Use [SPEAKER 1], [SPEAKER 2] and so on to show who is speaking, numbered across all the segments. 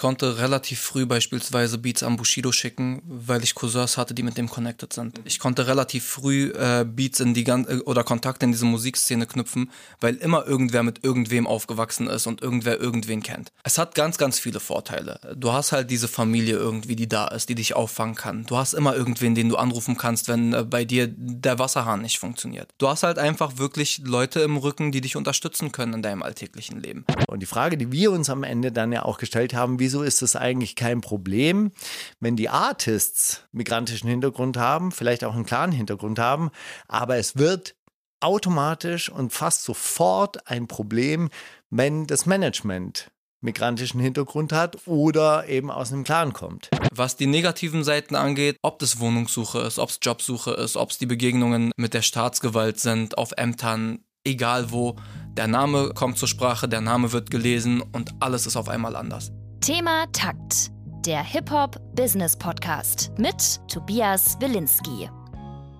[SPEAKER 1] konnte relativ früh beispielsweise Beats an Bushido schicken, weil ich Cousins hatte, die mit dem connected sind. Ich konnte relativ früh äh, Beats in die ganze oder Kontakte in diese Musikszene knüpfen, weil immer irgendwer mit irgendwem aufgewachsen ist und irgendwer irgendwen kennt. Es hat ganz, ganz viele Vorteile. Du hast halt diese Familie irgendwie, die da ist, die dich auffangen kann. Du hast immer irgendwen, den du anrufen kannst, wenn äh, bei dir der Wasserhahn nicht funktioniert. Du hast halt einfach wirklich Leute im Rücken, die dich unterstützen können in deinem alltäglichen Leben.
[SPEAKER 2] Und die Frage, die wir uns am Ende dann ja auch gestellt haben, wieso ist es eigentlich kein Problem, wenn die Artists migrantischen Hintergrund haben, vielleicht auch einen klaren Hintergrund haben, aber es wird automatisch und fast sofort ein Problem, wenn das Management migrantischen Hintergrund hat oder eben aus einem Clan kommt.
[SPEAKER 1] Was die negativen Seiten angeht, ob das Wohnungssuche ist, ob es Jobsuche ist, ob es die Begegnungen mit der Staatsgewalt sind, auf Ämtern, egal wo, der Name kommt zur Sprache, der Name wird gelesen und alles ist auf einmal anders.
[SPEAKER 3] Thema Takt, der Hip-Hop-Business-Podcast mit Tobias Wilinski.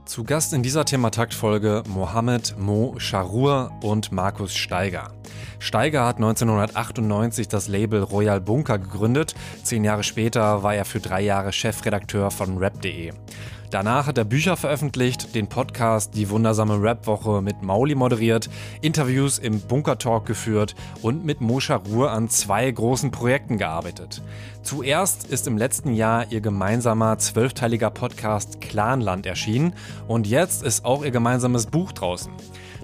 [SPEAKER 4] Zu Gast in dieser Thematakt-Folge Mohammed Mo Sharur und Markus Steiger. Steiger hat 1998 das Label Royal Bunker gegründet. Zehn Jahre später war er für drei Jahre Chefredakteur von rap.de. Danach hat er Bücher veröffentlicht, den Podcast Die wundersame Rap-Woche mit Mauli moderiert, Interviews im Bunker Talk geführt und mit Moscha Ruhr an zwei großen Projekten gearbeitet. Zuerst ist im letzten Jahr ihr gemeinsamer zwölfteiliger Podcast Clanland erschienen und jetzt ist auch ihr gemeinsames Buch draußen.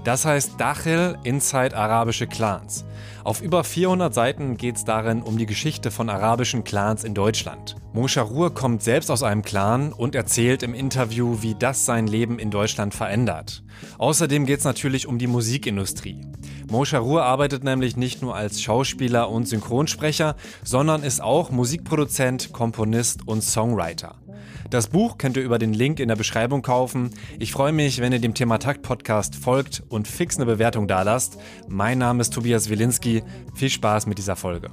[SPEAKER 4] Das heißt Dachel Inside arabische Clans. Auf über 400 Seiten geht es darin um die Geschichte von arabischen Clans in Deutschland. Moshe Ruhr kommt selbst aus einem Clan und erzählt im Interview, wie das sein Leben in Deutschland verändert. Außerdem geht es natürlich um die Musikindustrie. Moshe Ruhr arbeitet nämlich nicht nur als Schauspieler und Synchronsprecher, sondern ist auch Musikproduzent, Komponist und Songwriter. Das Buch könnt ihr über den Link in der Beschreibung kaufen. Ich freue mich, wenn ihr dem Thema Takt Podcast folgt und fix eine Bewertung dalasst. Mein Name ist Tobias Wilinski. Viel Spaß mit dieser Folge.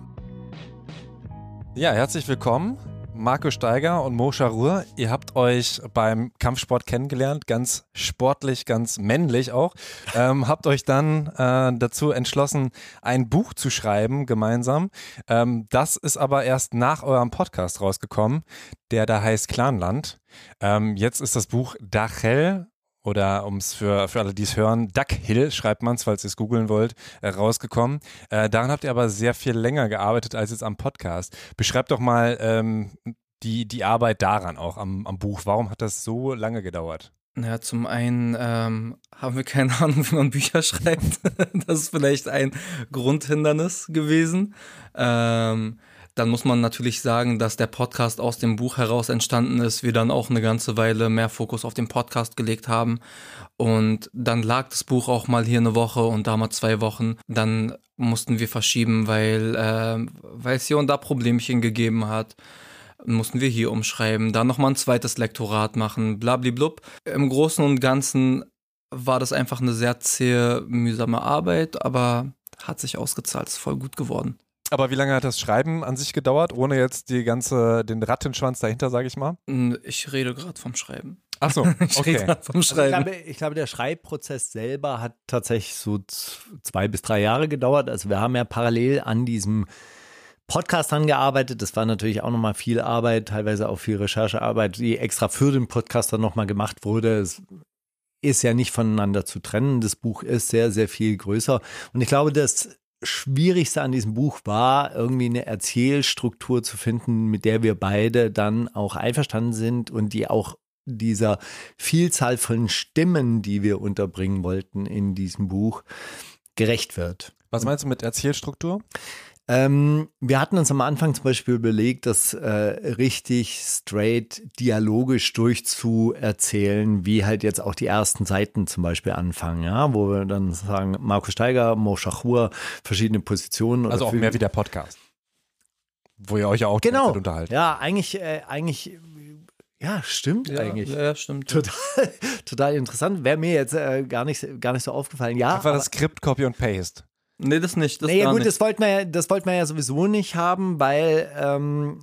[SPEAKER 4] Ja, herzlich willkommen. Marco Steiger und Mo Scharur, ihr habt euch beim Kampfsport kennengelernt, ganz sportlich, ganz männlich auch. Ähm, habt euch dann äh, dazu entschlossen, ein Buch zu schreiben gemeinsam. Ähm, das ist aber erst nach eurem Podcast rausgekommen, der da heißt Clanland. Ähm, jetzt ist das Buch Dachel oder um es für, für alle, die es hören, Duck Hill schreibt man es, falls ihr es googeln wollt, äh, rausgekommen. Äh, daran habt ihr aber sehr viel länger gearbeitet als jetzt am Podcast. Beschreibt doch mal ähm, die, die Arbeit daran auch am, am Buch. Warum hat das so lange gedauert?
[SPEAKER 1] Ja, zum einen ähm, haben wir keine Ahnung, wie man Bücher schreibt. das ist vielleicht ein Grundhindernis gewesen. Ähm, dann muss man natürlich sagen, dass der Podcast aus dem Buch heraus entstanden ist. Wir dann auch eine ganze Weile mehr Fokus auf den Podcast gelegt haben. Und dann lag das Buch auch mal hier eine Woche und da mal zwei Wochen. Dann mussten wir verschieben, weil, äh, es hier und da Problemchen gegeben hat mussten wir hier umschreiben, dann nochmal ein zweites Lektorat machen, blablablub. Im Großen und Ganzen war das einfach eine sehr zähe, mühsame Arbeit, aber hat sich ausgezahlt, ist voll gut geworden.
[SPEAKER 4] Aber wie lange hat das Schreiben an sich gedauert, ohne jetzt die ganze, den Rattenschwanz dahinter, sage ich mal?
[SPEAKER 1] Ich rede gerade vom Schreiben.
[SPEAKER 4] Ach so, okay.
[SPEAKER 2] vom Schreiben. Also ich, glaube, ich, glaube, der Schreibprozess selber hat tatsächlich so zwei bis drei Jahre gedauert. Also wir haben ja parallel an diesem Podcast angearbeitet. Das war natürlich auch nochmal viel Arbeit, teilweise auch viel Recherchearbeit, die extra für den Podcast dann nochmal gemacht wurde. Es ist ja nicht voneinander zu trennen. Das Buch ist sehr, sehr viel größer. Und ich glaube, dass Schwierigste an diesem Buch war, irgendwie eine Erzählstruktur zu finden, mit der wir beide dann auch einverstanden sind und die auch dieser Vielzahl von Stimmen, die wir unterbringen wollten in diesem Buch, gerecht wird.
[SPEAKER 4] Was meinst du mit Erzählstruktur?
[SPEAKER 2] Ähm, wir hatten uns am Anfang zum Beispiel überlegt, das äh, richtig straight dialogisch durchzuerzählen, wie halt jetzt auch die ersten Seiten zum Beispiel anfangen, ja, wo wir dann sagen, Markus Steiger, Mo Schachur, verschiedene Positionen.
[SPEAKER 4] Also auch mehr wie der Podcast. Wo ihr euch ja auch
[SPEAKER 2] genau.
[SPEAKER 4] unterhalten.
[SPEAKER 2] Ja, eigentlich, äh, eigentlich ja, stimmt
[SPEAKER 1] ja,
[SPEAKER 2] eigentlich.
[SPEAKER 1] Ja, stimmt.
[SPEAKER 2] Total, total interessant. Wäre mir jetzt äh, gar, nicht, gar nicht so aufgefallen. Ja,
[SPEAKER 4] Einfach das Skript, Copy und Paste.
[SPEAKER 1] Nee, das nicht. Das
[SPEAKER 2] naja, gut,
[SPEAKER 1] nicht.
[SPEAKER 2] das wollten wir ja, das wollten wir ja sowieso nicht haben, weil ähm,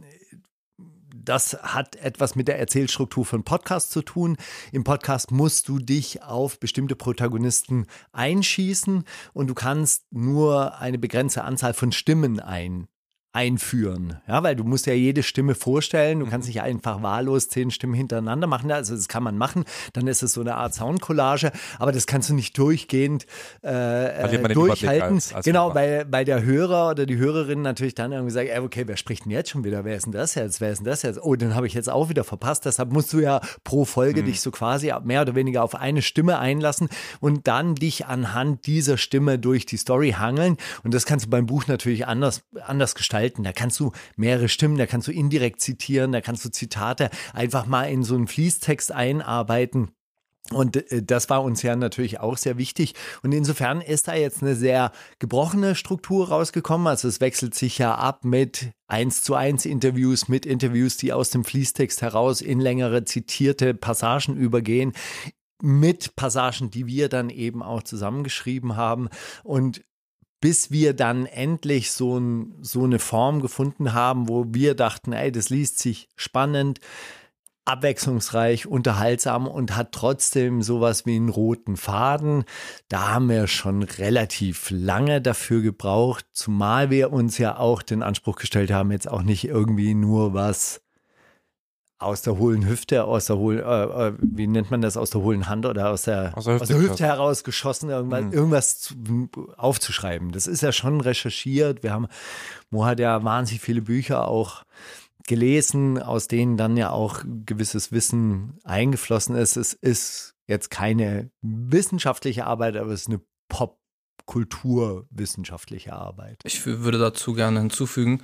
[SPEAKER 2] das hat etwas mit der Erzählstruktur von Podcast zu tun. Im Podcast musst du dich auf bestimmte Protagonisten einschießen und du kannst nur eine begrenzte Anzahl von Stimmen ein einführen. Ja, weil du musst ja jede Stimme vorstellen. Du kannst nicht einfach wahllos zehn Stimmen hintereinander machen. Also das kann man machen. Dann ist es so eine Art Soundcollage. Aber das kannst du nicht durchgehend äh, durchhalten. Als, als genau, weil, weil der Hörer oder die Hörerin natürlich dann irgendwie sagt, ey, okay, wer spricht denn jetzt schon wieder? Wer ist denn das jetzt? Wer ist denn das jetzt? Oh, den habe ich jetzt auch wieder verpasst. Deshalb musst du ja pro Folge mhm. dich so quasi mehr oder weniger auf eine Stimme einlassen und dann dich anhand dieser Stimme durch die Story hangeln. Und das kannst du beim Buch natürlich anders, anders gestalten gestalten. Da kannst du mehrere Stimmen, da kannst du indirekt zitieren, da kannst du Zitate einfach mal in so einen Fließtext einarbeiten. Und äh, das war uns ja natürlich auch sehr wichtig. Und insofern ist da jetzt eine sehr gebrochene Struktur rausgekommen. Also es wechselt sich ja ab mit eins zu eins Interviews, mit Interviews, die aus dem Fließtext heraus in längere zitierte Passagen übergehen, mit Passagen, die wir dann eben auch zusammengeschrieben haben. Und bis wir dann endlich so, ein, so eine Form gefunden haben, wo wir dachten, ey, das liest sich spannend, abwechslungsreich, unterhaltsam und hat trotzdem sowas wie einen roten Faden. Da haben wir schon relativ lange dafür gebraucht, zumal wir uns ja auch den Anspruch gestellt haben, jetzt auch nicht irgendwie nur was aus der hohlen Hüfte, aus der hohlen, äh, äh, wie nennt man das, aus der hohlen Hand oder aus der, aus der Hüfte, aus der Hüfte herausgeschossen, irgendwas, mhm. irgendwas zu, aufzuschreiben. Das ist ja schon recherchiert. Wir haben, Mo hat ja wahnsinnig viele Bücher auch gelesen, aus denen dann ja auch gewisses Wissen eingeflossen ist. Es ist jetzt keine wissenschaftliche Arbeit, aber es ist eine Pop-Kulturwissenschaftliche Arbeit.
[SPEAKER 1] Ich würde dazu gerne hinzufügen,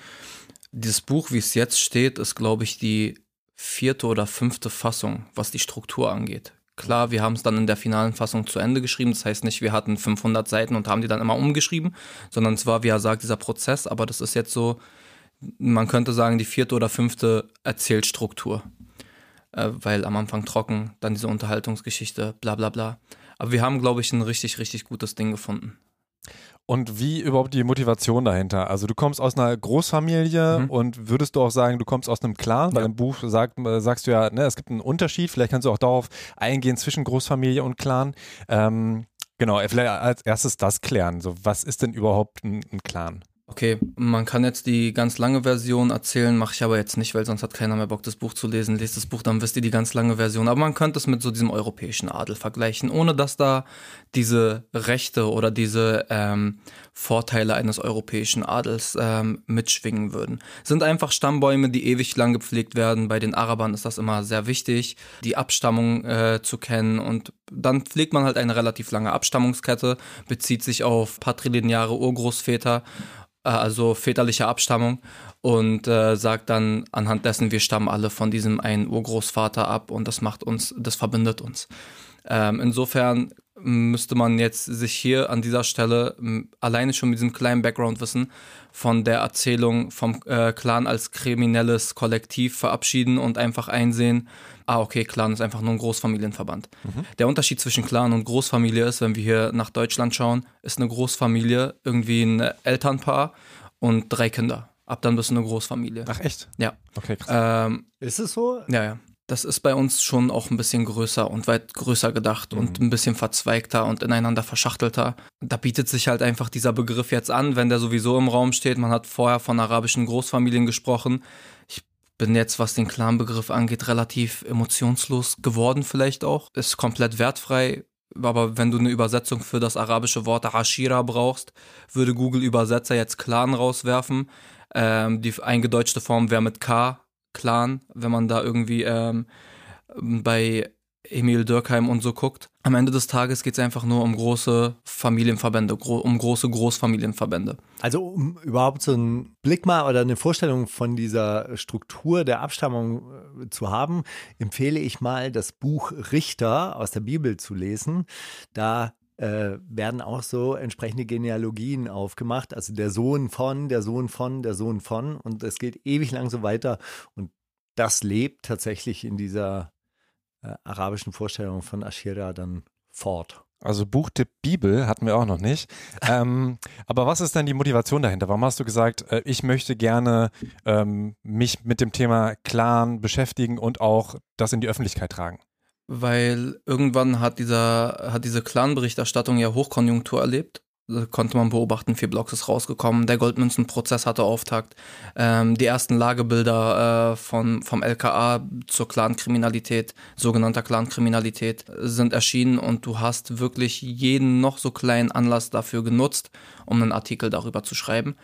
[SPEAKER 1] dieses Buch, wie es jetzt steht, ist, glaube ich, die vierte oder fünfte Fassung, was die Struktur angeht. Klar, wir haben es dann in der finalen Fassung zu Ende geschrieben. Das heißt nicht, wir hatten 500 Seiten und haben die dann immer umgeschrieben, sondern es war, wie er sagt, dieser Prozess. Aber das ist jetzt so, man könnte sagen, die vierte oder fünfte Erzählstruktur. Äh, weil am Anfang trocken, dann diese Unterhaltungsgeschichte, bla bla bla. Aber wir haben, glaube ich, ein richtig, richtig gutes Ding gefunden.
[SPEAKER 4] Und wie überhaupt die Motivation dahinter? Also du kommst aus einer Großfamilie mhm. und würdest du auch sagen, du kommst aus einem Clan? Weil ja. im Buch sagt, äh, sagst du ja, ne, es gibt einen Unterschied. Vielleicht kannst du auch darauf eingehen zwischen Großfamilie und Clan. Ähm, genau, vielleicht als erstes das klären. So, was ist denn überhaupt ein, ein Clan?
[SPEAKER 1] Okay, man kann jetzt die ganz lange Version erzählen, mache ich aber jetzt nicht, weil sonst hat keiner mehr Bock, das Buch zu lesen. Lest das Buch, dann wisst ihr die ganz lange Version. Aber man könnte es mit so diesem europäischen Adel vergleichen, ohne dass da diese Rechte oder diese ähm, Vorteile eines europäischen Adels ähm, mitschwingen würden. Sind einfach Stammbäume, die ewig lang gepflegt werden. Bei den Arabern ist das immer sehr wichtig, die Abstammung äh, zu kennen. Und dann pflegt man halt eine relativ lange Abstammungskette, bezieht sich auf patrilineare Urgroßväter also väterliche Abstammung und äh, sagt dann anhand dessen, wir stammen alle von diesem einen Urgroßvater ab und das macht uns, das verbindet uns. Ähm, insofern müsste man jetzt sich hier an dieser Stelle alleine schon mit diesem kleinen Background-Wissen von der Erzählung vom äh, Clan als kriminelles Kollektiv verabschieden und einfach einsehen, ah, okay, Clan ist einfach nur ein Großfamilienverband. Mhm. Der Unterschied zwischen Clan und Großfamilie ist, wenn wir hier nach Deutschland schauen, ist eine Großfamilie irgendwie ein Elternpaar und drei Kinder. Ab dann bist du eine Großfamilie.
[SPEAKER 4] Ach echt?
[SPEAKER 1] Ja.
[SPEAKER 2] Okay, krass. Ähm, ist es so?
[SPEAKER 1] Ja, ja. Das ist bei uns schon auch ein bisschen größer und weit größer gedacht mhm. und ein bisschen verzweigter und ineinander verschachtelter. Da bietet sich halt einfach dieser Begriff jetzt an, wenn der sowieso im Raum steht. Man hat vorher von arabischen Großfamilien gesprochen bin jetzt, was den Clan-Begriff angeht, relativ emotionslos geworden vielleicht auch. Ist komplett wertfrei. Aber wenn du eine Übersetzung für das arabische Wort Hashira brauchst, würde Google Übersetzer jetzt Clan rauswerfen. Ähm, die eingedeutschte Form wäre mit K, Clan, wenn man da irgendwie ähm, bei Emil Dürkheim und so guckt. Am Ende des Tages geht es einfach nur um große Familienverbände, gro um große Großfamilienverbände.
[SPEAKER 2] Also um überhaupt so einen Blick mal oder eine Vorstellung von dieser Struktur der Abstammung äh, zu haben, empfehle ich mal das Buch Richter aus der Bibel zu lesen. Da äh, werden auch so entsprechende Genealogien aufgemacht. Also der Sohn von, der Sohn von, der Sohn von. Und es geht ewig lang so weiter. Und das lebt tatsächlich in dieser äh, arabischen Vorstellungen von Ashira dann fort.
[SPEAKER 4] Also Buchtipp Bibel hatten wir auch noch nicht. ähm, aber was ist denn die Motivation dahinter? Warum hast du gesagt, äh, ich möchte gerne ähm, mich mit dem Thema Clan beschäftigen und auch das in die Öffentlichkeit tragen?
[SPEAKER 1] Weil irgendwann hat dieser, hat diese Clan-Berichterstattung ja Hochkonjunktur erlebt konnte man beobachten, vier Blocks ist rausgekommen, der Goldmünzenprozess hatte Auftakt, ähm, die ersten Lagebilder äh, von, vom LKA zur Clankriminalität, sogenannter Clankriminalität, sind erschienen und du hast wirklich jeden noch so kleinen Anlass dafür genutzt, um einen Artikel darüber zu schreiben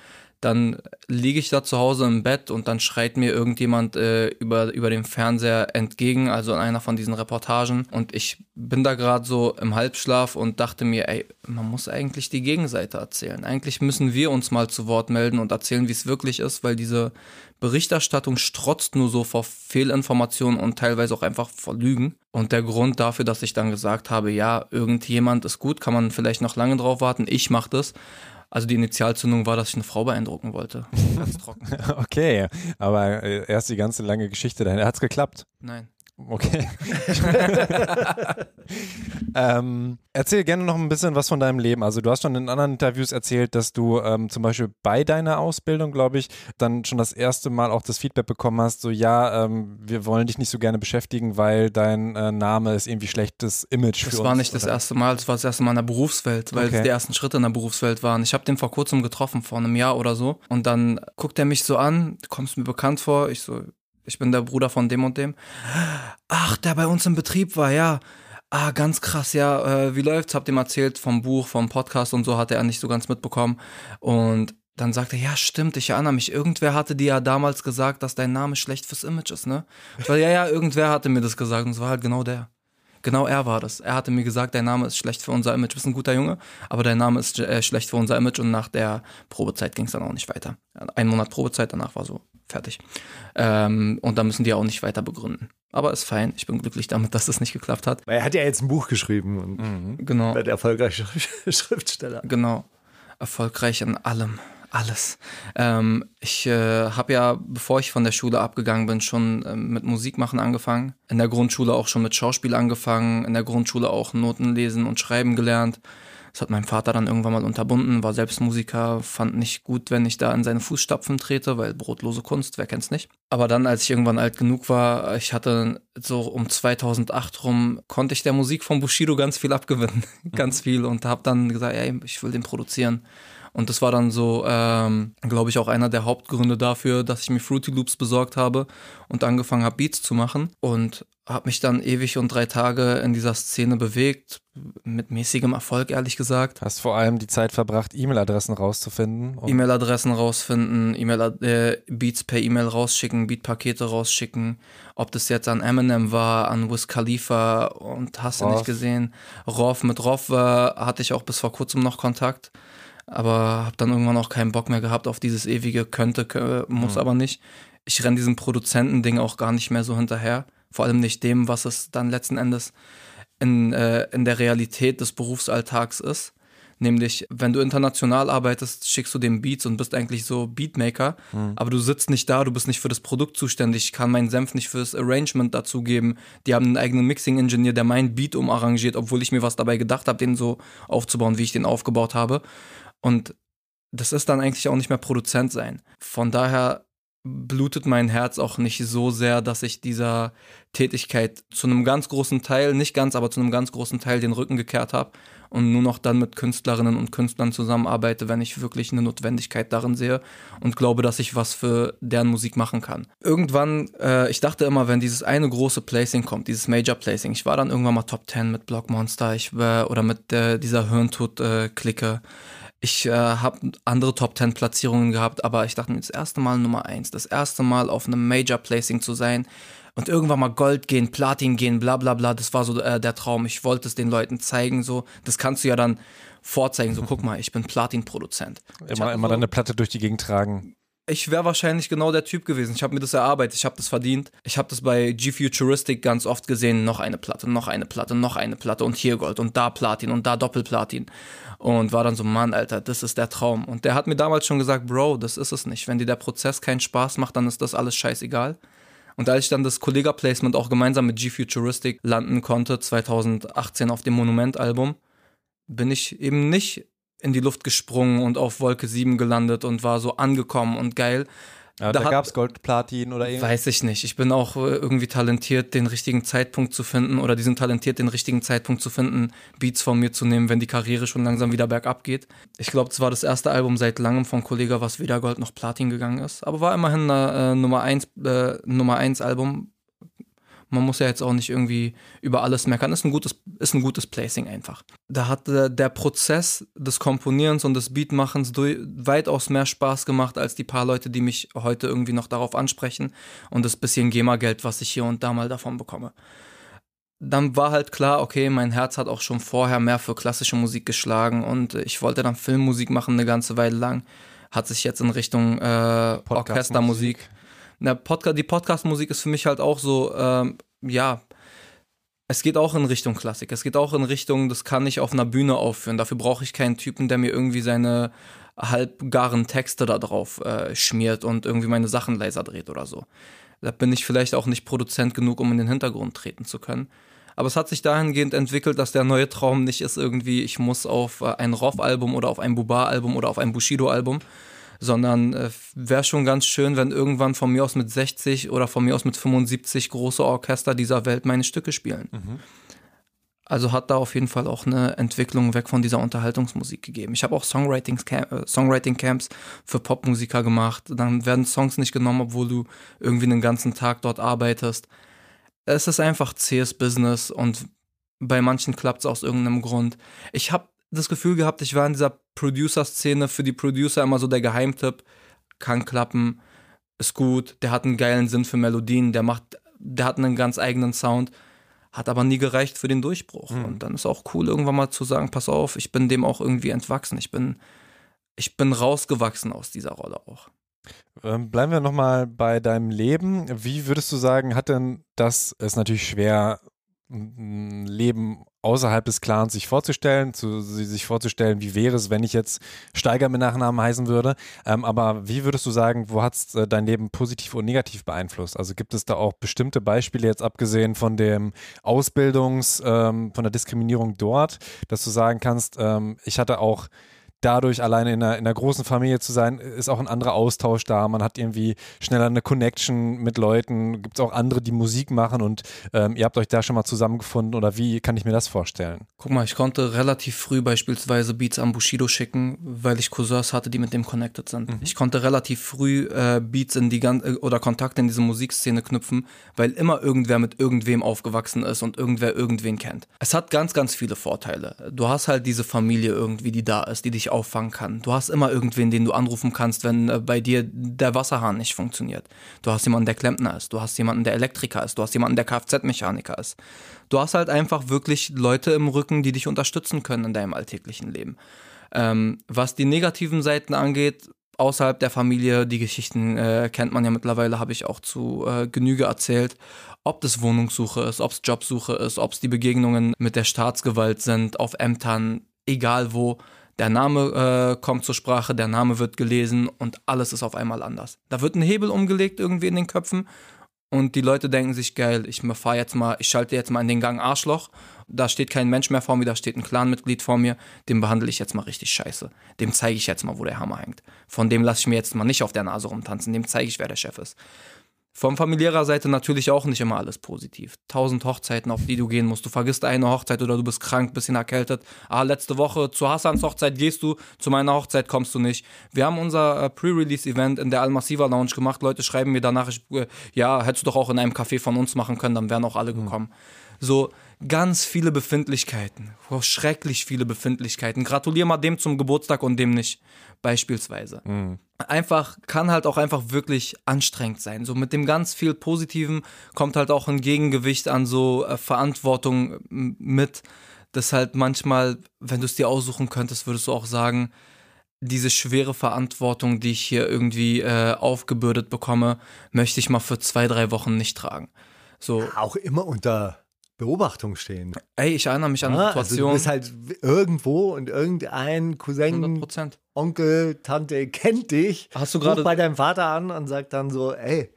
[SPEAKER 1] dann liege ich da zu Hause im Bett und dann schreit mir irgendjemand äh, über, über den Fernseher entgegen, also in einer von diesen Reportagen. Und ich bin da gerade so im Halbschlaf und dachte mir, ey, man muss eigentlich die Gegenseite erzählen. Eigentlich müssen wir uns mal zu Wort melden und erzählen, wie es wirklich ist, weil diese Berichterstattung strotzt nur so vor Fehlinformationen und teilweise auch einfach vor Lügen. Und der Grund dafür, dass ich dann gesagt habe, ja, irgendjemand ist gut, kann man vielleicht noch lange drauf warten, ich mach das, also die Initialzündung war, dass ich eine Frau beeindrucken wollte. Ganz trocken.
[SPEAKER 4] okay, aber äh, erst die ganze lange Geschichte dahin. Hat es geklappt?
[SPEAKER 1] Nein.
[SPEAKER 4] Okay. ähm, erzähl gerne noch ein bisschen was von deinem Leben. Also du hast schon in anderen Interviews erzählt, dass du ähm, zum Beispiel bei deiner Ausbildung, glaube ich, dann schon das erste Mal auch das Feedback bekommen hast, so ja, ähm, wir wollen dich nicht so gerne beschäftigen, weil dein äh, Name ist irgendwie schlechtes Image
[SPEAKER 1] das
[SPEAKER 4] für uns.
[SPEAKER 1] Das war nicht das erste Mal, das war das erste Mal in der Berufswelt, weil okay. es die ersten Schritte in der Berufswelt waren. Ich habe den vor kurzem getroffen, vor einem Jahr oder so. Und dann guckt er mich so an, kommst mir bekannt vor. Ich so, ich bin der Bruder von dem und dem. Ach, der bei uns im Betrieb war, ja. Ah, ganz krass, ja. Äh, wie läuft's? Habt ihr ihm erzählt vom Buch, vom Podcast und so, hatte er nicht so ganz mitbekommen. Und dann sagte er, ja, stimmt, ich erinnere mich. Irgendwer hatte dir ja damals gesagt, dass dein Name schlecht fürs Image ist, ne? Ich war, ja, ja, irgendwer hatte mir das gesagt und es war halt genau der. Genau er war das. Er hatte mir gesagt, dein Name ist schlecht für unser Image. Du bist ein guter Junge, aber dein Name ist äh, schlecht für unser Image und nach der Probezeit ging es dann auch nicht weiter. Ein Monat Probezeit, danach war so fertig. Ähm, und da müssen die auch nicht weiter begründen. Aber ist fein. Ich bin glücklich damit, dass das nicht geklappt hat.
[SPEAKER 2] Weil er hat ja jetzt ein Buch geschrieben und
[SPEAKER 1] mhm. genau.
[SPEAKER 2] wird erfolgreicher Schriftsteller.
[SPEAKER 1] Genau. Erfolgreich in allem. Alles. Ähm, ich äh, habe ja, bevor ich von der Schule abgegangen bin, schon äh, mit Musik machen angefangen. In der Grundschule auch schon mit Schauspiel angefangen. In der Grundschule auch Noten lesen und schreiben gelernt. Das hat mein Vater dann irgendwann mal unterbunden, war selbst Musiker, fand nicht gut, wenn ich da in seine Fußstapfen trete, weil brotlose Kunst, wer kennt's nicht. Aber dann, als ich irgendwann alt genug war, ich hatte so um 2008 rum, konnte ich der Musik von Bushido ganz viel abgewinnen, ganz viel und habe dann gesagt, ey, ich will den produzieren. Und das war dann so, ähm, glaube ich, auch einer der Hauptgründe dafür, dass ich mir Fruity Loops besorgt habe und angefangen habe, Beats zu machen. Und habe mich dann ewig und drei Tage in dieser Szene bewegt, mit mäßigem Erfolg, ehrlich gesagt.
[SPEAKER 4] Hast vor allem die Zeit verbracht, E-Mail-Adressen rauszufinden?
[SPEAKER 1] E-Mail-Adressen rausfinden, e äh, Beats per E-Mail rausschicken, Beat-Pakete rausschicken. Ob das jetzt an Eminem war, an Wiz Khalifa und hast du nicht gesehen. Roff, mit Roff war, hatte ich auch bis vor kurzem noch Kontakt aber habe dann irgendwann auch keinen Bock mehr gehabt auf dieses ewige könnte, muss mhm. aber nicht. Ich renne diesem Produzentending auch gar nicht mehr so hinterher. Vor allem nicht dem, was es dann letzten Endes in, äh, in der Realität des Berufsalltags ist. Nämlich, wenn du international arbeitest, schickst du dem Beats und bist eigentlich so Beatmaker, mhm. aber du sitzt nicht da, du bist nicht für das Produkt zuständig, ich kann meinen Senf nicht fürs Arrangement dazugeben. Die haben einen eigenen Mixing-Engineer, der meinen Beat umarrangiert, obwohl ich mir was dabei gedacht habe, den so aufzubauen, wie ich den aufgebaut habe. Und das ist dann eigentlich auch nicht mehr Produzent sein. Von daher blutet mein Herz auch nicht so sehr, dass ich dieser Tätigkeit zu einem ganz großen Teil, nicht ganz, aber zu einem ganz großen Teil den Rücken gekehrt habe und nur noch dann mit Künstlerinnen und Künstlern zusammenarbeite, wenn ich wirklich eine Notwendigkeit darin sehe und glaube, dass ich was für deren Musik machen kann. Irgendwann, äh, ich dachte immer, wenn dieses eine große Placing kommt, dieses Major Placing, ich war dann irgendwann mal Top 10 mit Block Monster ich, äh, oder mit äh, dieser Hirntod-Clique. Ich äh, habe andere Top 10 Platzierungen gehabt, aber ich dachte mir, das erste Mal Nummer 1, das erste Mal auf einem Major Placing zu sein und irgendwann mal Gold gehen, Platin gehen, bla bla bla, das war so äh, der Traum. Ich wollte es den Leuten zeigen, so. Das kannst du ja dann vorzeigen, so guck mal, ich bin Platin-Produzent.
[SPEAKER 4] Immer, immer so, deine Platte durch die Gegend tragen
[SPEAKER 1] ich wäre wahrscheinlich genau der Typ gewesen. Ich habe mir das erarbeitet, ich habe das verdient. Ich habe das bei G-Futuristic ganz oft gesehen. Noch eine Platte, noch eine Platte, noch eine Platte und hier Gold und da Platin und da Doppelplatin. Und war dann so, Mann, Alter, das ist der Traum. Und der hat mir damals schon gesagt, Bro, das ist es nicht. Wenn dir der Prozess keinen Spaß macht, dann ist das alles scheißegal. Und als ich dann das Kollega-Placement auch gemeinsam mit G-Futuristic landen konnte, 2018 auf dem Monument-Album, bin ich eben nicht in die Luft gesprungen und auf Wolke 7 gelandet und war so angekommen und geil.
[SPEAKER 4] Ja, da, da gab es Goldplatin oder
[SPEAKER 1] irgendwas. Weiß ich nicht. Ich bin auch äh, irgendwie talentiert, den richtigen Zeitpunkt zu finden oder die sind talentiert, den richtigen Zeitpunkt zu finden, Beats von mir zu nehmen, wenn die Karriere schon langsam wieder bergab geht. Ich glaube, es war das erste Album seit langem von Kollega, was weder Gold noch Platin gegangen ist. Aber war immerhin ein äh, Nummer 1 äh, Nummer 1 Album man muss ja jetzt auch nicht irgendwie über alles meckern. Ist ein gutes, ist ein gutes Placing einfach. Da hat der Prozess des Komponierens und des Beatmachens durch, weitaus mehr Spaß gemacht als die paar Leute, die mich heute irgendwie noch darauf ansprechen und das bisschen GEMA-Geld, was ich hier und da mal davon bekomme. Dann war halt klar, okay, mein Herz hat auch schon vorher mehr für klassische Musik geschlagen und ich wollte dann Filmmusik machen eine ganze Weile lang. Hat sich jetzt in Richtung äh, Orchestermusik na, Podcast, die Podcast-Musik ist für mich halt auch so, ähm, ja, es geht auch in Richtung Klassik. Es geht auch in Richtung, das kann ich auf einer Bühne aufführen. Dafür brauche ich keinen Typen, der mir irgendwie seine halbgaren Texte da drauf äh, schmiert und irgendwie meine Sachen laser dreht oder so. Da bin ich vielleicht auch nicht Produzent genug, um in den Hintergrund treten zu können. Aber es hat sich dahingehend entwickelt, dass der neue Traum nicht ist irgendwie, ich muss auf äh, ein Roff-Album oder auf ein Buba-Album oder auf ein Bushido-Album, sondern äh, wäre schon ganz schön, wenn irgendwann von mir aus mit 60 oder von mir aus mit 75 große Orchester dieser Welt meine Stücke spielen. Mhm. Also hat da auf jeden Fall auch eine Entwicklung weg von dieser Unterhaltungsmusik gegeben. Ich habe auch Songwriting, äh, Songwriting für Popmusiker gemacht. Dann werden Songs nicht genommen, obwohl du irgendwie einen ganzen Tag dort arbeitest. Es ist einfach zähes Business und bei manchen klappt es aus irgendeinem Grund. Ich habe das Gefühl gehabt, ich war in dieser Producer-Szene für die Producer immer so der Geheimtipp. Kann klappen, ist gut, der hat einen geilen Sinn für Melodien, der macht, der hat einen ganz eigenen Sound, hat aber nie gereicht für den Durchbruch. Mhm. Und dann ist auch cool, irgendwann mal zu sagen, pass auf, ich bin dem auch irgendwie entwachsen. Ich bin, ich bin rausgewachsen aus dieser Rolle auch.
[SPEAKER 4] Ähm, bleiben wir nochmal bei deinem Leben. Wie würdest du sagen, hat denn das, ist natürlich schwer, ein Leben außerhalb des Clans sich vorzustellen, zu, sich vorzustellen, wie wäre es, wenn ich jetzt Steiger mit Nachnamen heißen würde. Ähm, aber wie würdest du sagen, wo hat es äh, dein Leben positiv und negativ beeinflusst? Also gibt es da auch bestimmte Beispiele, jetzt abgesehen von dem Ausbildungs-, ähm, von der Diskriminierung dort, dass du sagen kannst, ähm, ich hatte auch dadurch alleine in einer, in einer großen Familie zu sein, ist auch ein anderer Austausch da. Man hat irgendwie schneller eine Connection mit Leuten. Gibt es auch andere, die Musik machen und ähm, ihr habt euch da schon mal zusammengefunden oder wie kann ich mir das vorstellen?
[SPEAKER 1] Guck mal, ich konnte relativ früh beispielsweise Beats an Bushido schicken, weil ich Cousins hatte, die mit dem connected sind. Mhm. Ich konnte relativ früh äh, Beats in die ganze äh, oder Kontakte in diese Musikszene knüpfen, weil immer irgendwer mit irgendwem aufgewachsen ist und irgendwer irgendwen kennt. Es hat ganz, ganz viele Vorteile. Du hast halt diese Familie irgendwie, die da ist, die dich auffangen kann. Du hast immer irgendwen, den du anrufen kannst, wenn äh, bei dir der Wasserhahn nicht funktioniert. Du hast jemanden, der Klempner ist. Du hast jemanden, der Elektriker ist. Du hast jemanden, der Kfz-Mechaniker ist. Du hast halt einfach wirklich Leute im Rücken, die dich unterstützen können in deinem alltäglichen Leben. Ähm, was die negativen Seiten angeht, außerhalb der Familie, die Geschichten äh, kennt man ja mittlerweile, habe ich auch zu äh, Genüge erzählt. Ob das Wohnungssuche ist, ob es Jobsuche ist, ob es die Begegnungen mit der Staatsgewalt sind, auf Ämtern, egal wo. Der Name äh, kommt zur Sprache, der Name wird gelesen und alles ist auf einmal anders. Da wird ein Hebel umgelegt irgendwie in den Köpfen und die Leute denken sich, geil, ich fahr jetzt mal, ich schalte jetzt mal in den Gang Arschloch. Da steht kein Mensch mehr vor mir, da steht ein Clanmitglied vor mir, dem behandle ich jetzt mal richtig scheiße. Dem zeige ich jetzt mal, wo der Hammer hängt. Von dem lasse ich mir jetzt mal nicht auf der Nase rumtanzen, dem zeige ich, wer der Chef ist. Von familiärer Seite natürlich auch nicht immer alles positiv. Tausend Hochzeiten, auf die du gehen musst. Du vergisst eine Hochzeit oder du bist krank, bisschen erkältet. Ah, letzte Woche zu Hassans Hochzeit gehst du, zu meiner Hochzeit kommst du nicht. Wir haben unser äh, Pre-Release-Event in der Al-Massiva Lounge gemacht. Leute schreiben mir danach, ich, äh, ja, hättest du doch auch in einem Café von uns machen können, dann wären auch alle mhm. gekommen. Mhm. So, ganz viele Befindlichkeiten. Oh, schrecklich viele Befindlichkeiten. Gratulier mal dem zum Geburtstag und dem nicht beispielsweise. Mhm. Einfach, kann halt auch einfach wirklich anstrengend sein. So mit dem ganz viel Positiven kommt halt auch ein Gegengewicht an so äh, Verantwortung mit, das halt manchmal, wenn du es dir aussuchen könntest, würdest du auch sagen, diese schwere Verantwortung, die ich hier irgendwie äh, aufgebürdet bekomme, möchte ich mal für zwei, drei Wochen nicht tragen. So.
[SPEAKER 2] Auch immer unter Beobachtung stehen.
[SPEAKER 1] Ey, ich erinnere mich an ah, Situationen.
[SPEAKER 2] Also du bist halt irgendwo und irgendein Cousin, 100%. Onkel, Tante kennt dich.
[SPEAKER 1] Hast du gerade
[SPEAKER 2] bei deinem Vater an und sagt dann so, ey,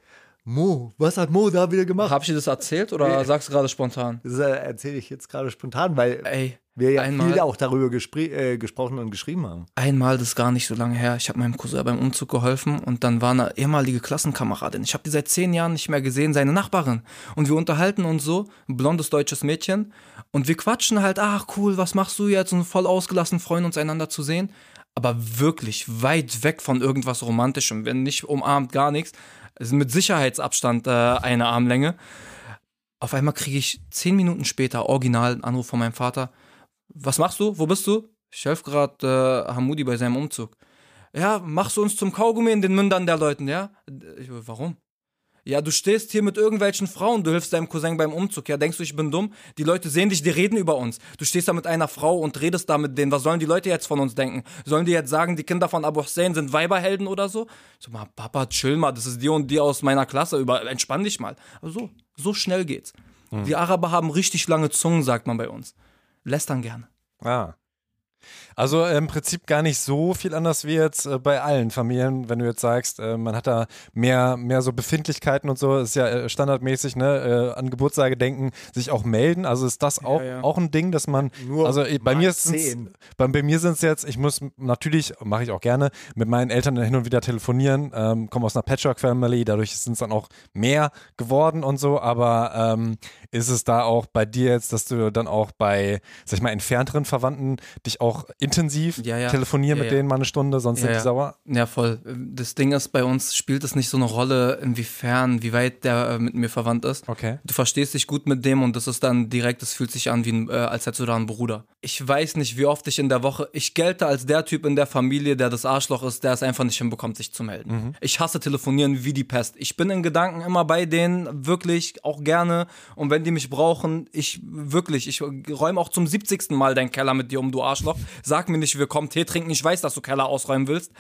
[SPEAKER 2] Mo, was hat Mo da wieder gemacht?
[SPEAKER 1] Hab ich dir das erzählt oder
[SPEAKER 2] Nee.
[SPEAKER 1] sagst du gerade spontan?
[SPEAKER 2] Das äh, erzähle ich jetzt gerade spontan, weil
[SPEAKER 1] Ey,
[SPEAKER 2] wir ja
[SPEAKER 1] einmal-
[SPEAKER 2] viel auch darüber gespr äh, gesprochen und geschrieben haben.
[SPEAKER 1] einmal, das ist gar nicht so lange her, ich habe meinem Cousin beim Umzug geholfen und dann war eine ehemalige Klassenkameradin. Ich habe die seit zehn Jahren nicht mehr gesehen, seine Nachbarin. Und wir unterhalten uns so, ein blondes deutsches Mädchen. Und wir quatschen halt, ach cool, was machst du jetzt? Und voll ausgelassen, freuen uns einander zu sehen. Aber wirklich weit weg von irgendwas Romantischem, wenn nicht umarmt, gar nichts. Also mit Sicherheitsabstand äh, eine Armlänge. Auf einmal kriege ich zehn Minuten später original einen Anruf von meinem Vater. Was machst du? Wo bist du? Ich helfe gerade äh, Hamudi bei seinem Umzug. Ja, machst du uns zum Kaugummi in den Mündern der Leuten, ja? Ich, warum? Ja, du stehst hier mit irgendwelchen Frauen, du hilfst deinem Cousin beim Umzug. Ja, denkst du, ich bin dumm? Die Leute sehen dich, die reden über uns. Du stehst da mit einer Frau und redest da mit denen. Was sollen die Leute jetzt von uns denken? Sollen die jetzt sagen, die Kinder von Abu Hussein sind Weiberhelden oder so? So mal, Papa, chill mal, das ist die und die aus meiner Klasse. Über, entspann dich mal. Aber so, so schnell geht's. Die Araber haben richtig lange Zungen, sagt man bei uns. Lästern gerne.
[SPEAKER 4] Ah. Also im Prinzip gar nicht so viel anders wie jetzt äh, bei allen Familien, wenn du jetzt sagst, äh, man hat da mehr, mehr so Befindlichkeiten und so, ist ja äh, standardmäßig, ne, äh, an Geburtstage denken, sich auch melden. Also ist das auch,
[SPEAKER 1] ja.
[SPEAKER 4] auch ein Ding, dass man,
[SPEAKER 2] Nur
[SPEAKER 4] also äh, bei mir ist bei, bei mir sind es jetzt, ich muss natürlich, mache ich auch gerne, mit meinen Eltern hin und wieder telefonieren, ähm, komme aus einer Patchwork-Family, dadurch sind es dann auch mehr geworden und so, aber ähm, ist es da auch bei dir jetzt, dass du dann auch bei, sag ich mal, entfernteren Verwandten dich auch intensiv
[SPEAKER 1] Ja, ja.
[SPEAKER 4] telefonieren
[SPEAKER 1] Ja,
[SPEAKER 4] mit denen mal eine Stunde, sonst sind die sauer?
[SPEAKER 1] Ja, voll. Das Ding ist, bei uns spielt es nicht so eine Rolle, inwiefern, wie weit der äh, mit mir verwandt ist.
[SPEAKER 4] Okay.
[SPEAKER 1] Du verstehst dich gut mit dem und das ist dann direkt, das fühlt sich an, wie ein, äh, als hättest du da einen Bruder. Ich weiß nicht, wie oft ich in der Woche, ich gelte als der Typ in der Familie, der das Arschloch ist, der es einfach nicht hinbekommt, sich zu melden. Ich hasse telefonieren wie die Pest. Ich bin in Gedanken immer bei denen, wirklich, auch gerne. Und wenn die mich brauchen, ich wirklich, ich räume auch zum 70. Mal deinen Keller mit dir um, du Arschloch. Sag mir nicht, wir kommen Tee trinken, ich weiß, dass du Keller ausräumen willst.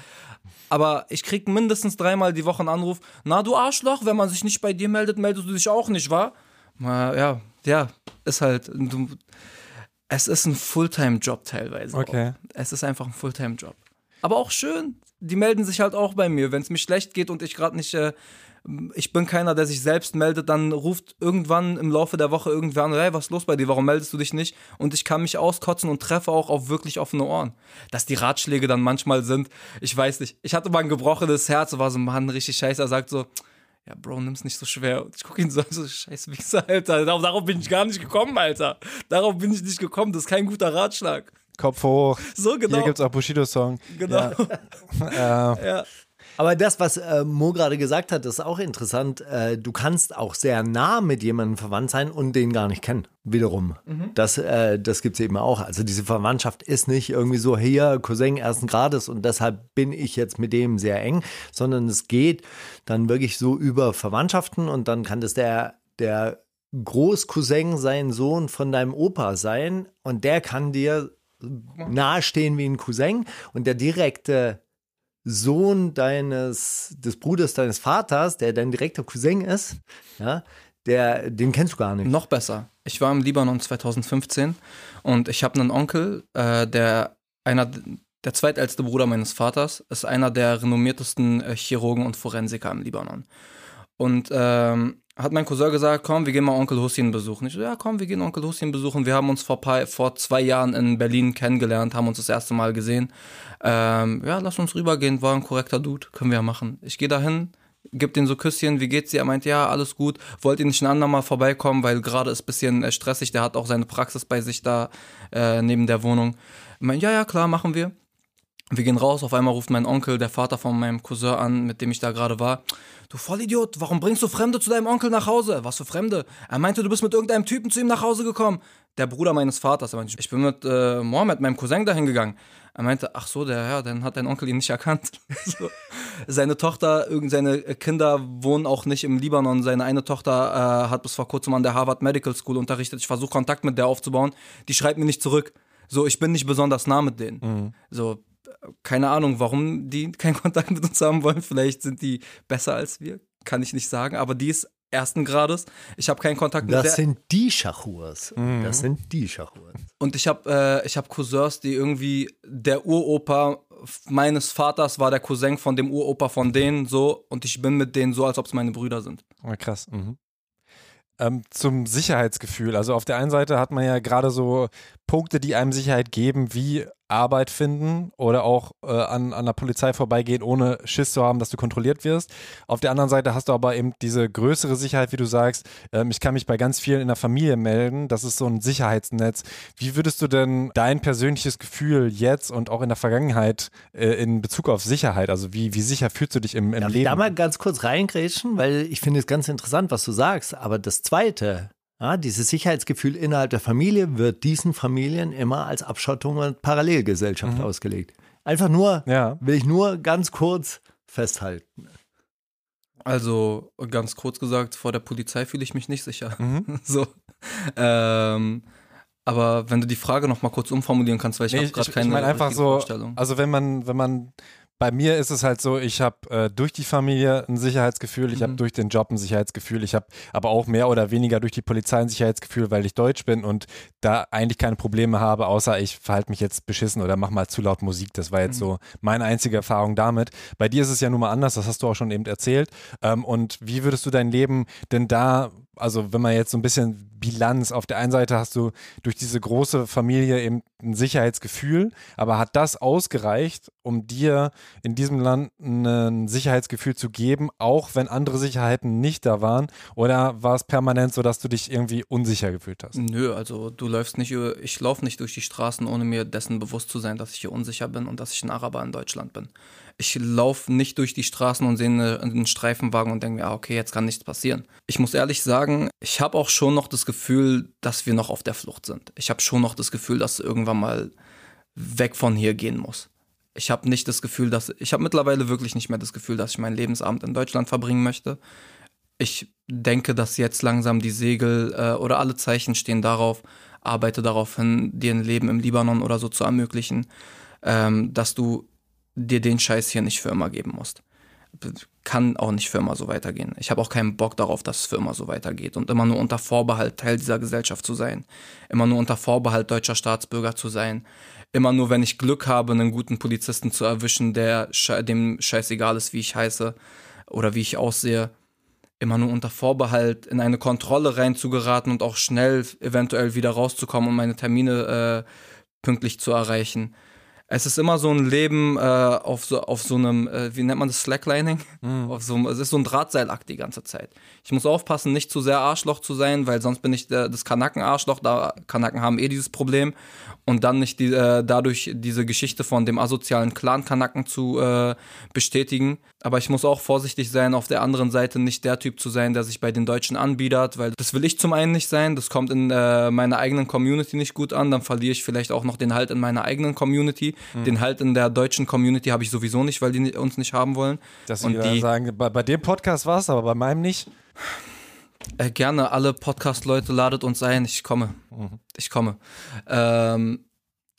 [SPEAKER 1] Aber ich krieg mindestens dreimal die Woche einen Anruf. Na, du Arschloch, wenn man sich nicht bei dir meldet, meldest du dich auch nicht, wa? Na, ja, ja, ist halt. Du, es ist ein Fulltime-Job teilweise.
[SPEAKER 4] Okay.
[SPEAKER 1] Auch. Es ist einfach ein Fulltime-Job. Aber auch schön. Die melden sich halt auch bei mir. Wenn es mir schlecht geht und ich gerade nicht. Äh, ich bin keiner, der sich selbst meldet, dann ruft irgendwann im Laufe der Woche irgendwer an, hey, was ist los bei dir, warum meldest du dich nicht? Und ich kann mich auskotzen und treffe auch auf wirklich offene Ohren. Dass die Ratschläge dann manchmal sind, ich weiß nicht. Ich hatte mal ein gebrochenes Herz, war so, Mann, richtig scheiße. Er sagt so, ja, Bro, nimm's nicht so schwer. Und ich gucke ihn so, so scheiß Wichser, Alter. Darauf, darauf bin ich gar nicht gekommen, Alter. Darauf bin ich nicht gekommen. Das ist kein guter Ratschlag.
[SPEAKER 4] Kopf hoch.
[SPEAKER 1] So genau.
[SPEAKER 4] Hier gibt's auch Bushido-Song.
[SPEAKER 1] genau.
[SPEAKER 4] Äh,
[SPEAKER 1] Ja.
[SPEAKER 2] Aber das, was äh, Mo gerade gesagt hat, ist auch interessant. Äh, du kannst auch sehr nah mit jemandem verwandt sein und den gar nicht kennen. Wiederum. Das, äh, das gibt es eben auch. Also diese Verwandtschaft ist nicht irgendwie so, hier, Cousin ersten Grades und deshalb bin ich jetzt mit dem sehr eng, sondern es geht dann wirklich so über Verwandtschaften und dann kann das der, der Großcousin sein Sohn von deinem Opa sein und der kann dir nahestehen wie ein Cousin und der direkte Sohn deines, des Bruders deines Vaters, der dein direkter Cousin ist, ja, der, den kennst du gar nicht.
[SPEAKER 1] Noch besser. Ich war im Libanon 2015 und ich habe einen Onkel, äh, der einer der zweitälteste Bruder meines Vaters ist einer der renommiertesten äh, Chirurgen und Forensiker im Libanon. Und ähm, hat mein Cousin gesagt, komm, wir gehen mal Onkel Hussein besuchen. Ich so, ja, komm, wir gehen Onkel Hussein besuchen. Wir haben uns vor, paar, vor zwei Jahren in Berlin kennengelernt, haben uns das erste Mal gesehen. Ähm, ja, lass uns rübergehen, war ein korrekter Dude, können wir ja machen. Ich gehe dahin, gib den so Küsschen, wie geht's dir? Er meint, ja, alles gut. Wollt ihr nicht ein andermal vorbeikommen, weil gerade ist ein bisschen äh, stressig. Der hat auch seine Praxis bei sich da äh, neben der Wohnung. Ich mein, ja, ja, klar, machen wir. Wir gehen raus, auf einmal ruft mein Onkel, der Vater von meinem Cousin an, mit dem ich da gerade war. Du Vollidiot, warum bringst du Fremde zu deinem Onkel nach Hause? Was für Fremde? Er meinte, du bist mit irgendeinem Typen zu ihm nach Hause gekommen. Der Bruder meines Vaters. Er meinte, ich bin mit äh, Mohammed, meinem Cousin, dahin gegangen. Er meinte, ach so, der, ja, dann hat dein Onkel ihn nicht erkannt. so. Seine Tochter, seine Kinder wohnen auch nicht im Libanon. Seine eine Tochter äh, hat bis vor kurzem an der Harvard Medical School unterrichtet. Ich versuche Kontakt mit der aufzubauen. Die schreibt mir nicht zurück. So, ich bin nicht besonders nah mit denen. So, keine Ahnung, warum die keinen Kontakt mit uns haben wollen. Vielleicht sind die besser als wir, kann ich nicht sagen. Aber die ist ersten Grades. Ich habe keinen Kontakt mit
[SPEAKER 2] Das sind die Schachurs. Das sind die Schachurs.
[SPEAKER 1] Und ich habe äh, ich hab Cousins, die irgendwie der Uropa meines Vaters war der Cousin von dem Uropa von denen so und ich bin mit denen so, als ob es meine Brüder sind.
[SPEAKER 4] Oh, krass. Mhm. Ähm, zum Sicherheitsgefühl. Also auf der einen Seite hat man ja gerade so Punkte, die einem Sicherheit geben, wie Arbeit finden oder auch äh, an, an der Polizei vorbeigehen, ohne Schiss zu haben, dass du kontrolliert wirst. Auf der anderen Seite hast du aber eben diese größere Sicherheit, wie du sagst. Ähm, ich kann mich bei ganz vielen in der Familie melden. Das ist so ein Sicherheitsnetz. Wie würdest du denn dein persönliches Gefühl jetzt und auch in der Vergangenheit äh, in Bezug auf Sicherheit, also wie, wie sicher fühlst du dich im, im
[SPEAKER 2] Darf
[SPEAKER 4] Leben?
[SPEAKER 2] Ich da mal ganz kurz reingrätschen, weil ich finde es ganz interessant, was du sagst. Aber das Zweite, ja, dieses Sicherheitsgefühl innerhalb der Familie wird diesen Familien immer als Abschottung und Parallelgesellschaft
[SPEAKER 4] Mhm.
[SPEAKER 2] ausgelegt. Einfach nur,
[SPEAKER 4] ja.
[SPEAKER 2] will ich nur ganz kurz festhalten.
[SPEAKER 1] Also ganz kurz gesagt, vor der Polizei fühle ich mich nicht sicher.
[SPEAKER 4] Mhm.
[SPEAKER 1] so. Ähm, aber wenn du die Frage noch mal kurz umformulieren kannst, weil ich
[SPEAKER 4] Nee,
[SPEAKER 1] habe gerade keine
[SPEAKER 4] ich meine einfach so,
[SPEAKER 1] Vorstellung.
[SPEAKER 4] also wenn man, wenn man, bei mir ist es halt so, ich habe äh, durch die Familie ein Sicherheitsgefühl, ich habe
[SPEAKER 1] Mhm.
[SPEAKER 4] durch den Job ein Sicherheitsgefühl, ich habe aber auch mehr oder weniger durch die Polizei ein Sicherheitsgefühl, weil ich Deutsch bin und da eigentlich keine Probleme habe, außer ich verhalte mich jetzt beschissen oder mach mal zu laut Musik. Das war jetzt
[SPEAKER 1] Mhm.
[SPEAKER 4] so meine einzige Erfahrung damit. Bei dir ist es ja nun mal anders, das hast du auch schon eben erzählt. Ähm, und wie würdest du dein Leben denn da, also wenn man jetzt so ein bisschen Bilanz, auf der einen Seite hast du durch diese große Familie eben ein Sicherheitsgefühl, aber hat das ausgereicht, um dir in diesem Land ein Sicherheitsgefühl zu geben, auch wenn andere Sicherheiten nicht da waren? Oder war es permanent so, dass du dich irgendwie unsicher gefühlt hast?
[SPEAKER 1] Nö, also du läufst nicht, ich laufe nicht durch die Straßen, ohne mir dessen bewusst zu sein, dass ich hier unsicher bin und dass ich ein Araber in Deutschland bin. Ich laufe nicht durch die Straßen und sehe eine- einen Streifenwagen und denke mir, ah, okay, jetzt kann nichts passieren. Ich muss ehrlich sagen, ich habe auch schon noch das Gefühl, dass wir noch auf der Flucht sind. Ich habe schon noch das Gefühl, dass irgendwann mal weg von hier gehen muss. Ich habe nicht das Gefühl, dass ich habe mittlerweile wirklich nicht mehr das Gefühl, dass ich meinen Lebensabend in Deutschland verbringen möchte. Ich denke, dass jetzt langsam die Segel äh, oder alle Zeichen stehen darauf, arbeite darauf hin, dir ein Leben im Libanon oder so zu ermöglichen, ähm, dass du dir den Scheiß hier nicht für immer geben musst. Kann auch nicht für immer so weitergehen. Ich habe auch keinen Bock darauf, dass es für immer so weitergeht und immer nur unter Vorbehalt Teil dieser Gesellschaft zu sein. Immer nur unter Vorbehalt deutscher Staatsbürger zu sein. Immer nur, wenn ich Glück habe, einen guten Polizisten zu erwischen, der dem scheißegal ist, wie ich heiße oder wie ich aussehe. Immer nur unter Vorbehalt in eine Kontrolle reinzugeraten und auch schnell eventuell wieder rauszukommen, um meine Termine äh, pünktlich zu erreichen. Es ist immer so ein Leben äh, auf, so, auf so einem, äh, wie nennt man das, Slacklining? Auf so, es ist so ein Drahtseilakt die ganze Zeit. Ich muss aufpassen, nicht zu sehr Arschloch zu sein, weil sonst bin ich der, das Kanaken-Arschloch. Da Kanaken haben eh dieses Problem. Und dann nicht die, äh, dadurch diese Geschichte von dem asozialen Clan-Kanaken zu äh, bestätigen. Aber ich muss auch vorsichtig sein, auf der anderen Seite nicht der Typ zu sein, der sich bei den Deutschen anbiedert, weil das will ich zum einen nicht sein. Das kommt in äh, meiner eigenen Community nicht gut an. Dann verliere ich vielleicht auch noch den Halt in meiner eigenen Community. Den Halt in der deutschen Community habe ich sowieso nicht, weil die uns nicht haben wollen.
[SPEAKER 4] Dass
[SPEAKER 1] Und die-
[SPEAKER 4] sagen, bei, bei dem Podcast war es, aber bei meinem nicht.
[SPEAKER 1] Äh, gerne, alle Podcast-Leute ladet uns ein. Ich komme. Ich komme. Ähm,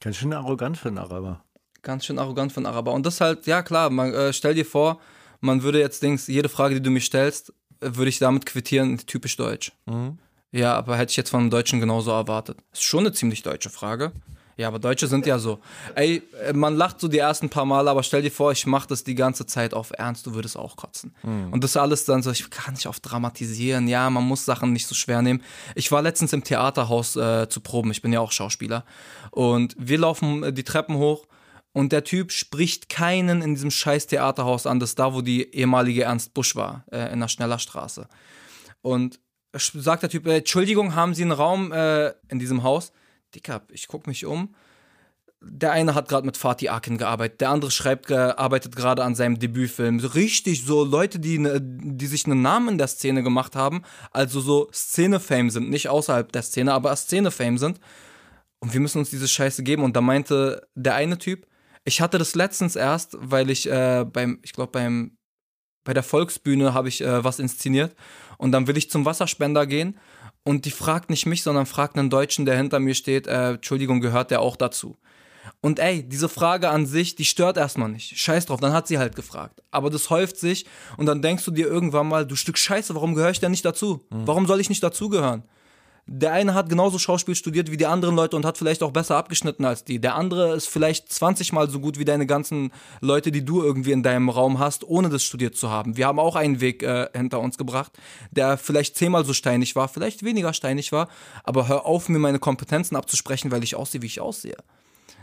[SPEAKER 2] Ganz schön arrogant für einen Araber.
[SPEAKER 1] ganz schön arrogant von Araber. Und das halt, ja klar, man, äh, stell dir vor, man würde jetzt Dings, jede Frage, die du mir stellst, äh, würde ich damit quittieren, typisch deutsch.
[SPEAKER 4] Mhm.
[SPEAKER 1] Ja, aber hätte ich jetzt von einem Deutschen genauso erwartet. Ist schon eine ziemlich deutsche Frage. Ja, aber Deutsche sind ja so. Ey, man lacht so die ersten paar Mal, aber stell dir vor, ich mache das die ganze Zeit auf Ernst, du würdest auch kotzen. Und das alles dann so, ich kann nicht auf dramatisieren, ja, man muss Sachen nicht so schwer nehmen. Ich war letztens im Theaterhaus äh, zu proben, ich bin ja auch Schauspieler. Und wir laufen äh, die Treppen hoch und der Typ spricht keinen in diesem scheiß Theaterhaus an, das da, wo die ehemalige Ernst Busch war, äh, in der Schnellerstraße. Und sagt der Typ, äh, Entschuldigung, haben Sie einen Raum äh, in diesem Haus? Dicker, ich guck mich um. Der eine hat gerade mit Fatih Akin gearbeitet, der andere schreibt, arbeitet gerade an seinem Debütfilm. So richtig so Leute, die, ne, die sich einen Namen in der Szene gemacht haben, also so Szene-Fame sind, nicht außerhalb der Szene, aber Szene-Fame sind. Und wir müssen uns diese Scheiße geben. Und da meinte der eine Typ, ich hatte das letztens erst, weil ich äh, beim, ich glaube beim, bei der Volksbühne habe ich äh, was inszeniert. Und dann will ich zum Wasserspender gehen. Und die fragt nicht mich, sondern fragt einen Deutschen, der hinter mir steht, äh, Entschuldigung, gehört der auch dazu? Und ey, diese Frage an sich, die stört erstmal nicht. Scheiß drauf, dann hat sie halt gefragt. Aber das häuft sich und dann denkst du dir irgendwann mal, du Stück Scheiße, warum gehöre ich denn nicht dazu? Warum soll ich nicht dazugehören? Der eine hat genauso Schauspiel studiert wie die anderen Leute und hat vielleicht auch besser abgeschnitten als die. Der andere ist vielleicht 20 Mal so gut wie deine ganzen Leute, die du irgendwie in deinem Raum hast, ohne das studiert zu haben. Wir haben auch einen Weg äh, hinter uns gebracht, der vielleicht zehnmal so steinig war, vielleicht weniger steinig war, aber hör auf, mir meine Kompetenzen abzusprechen, weil ich aussehe, wie ich aussehe.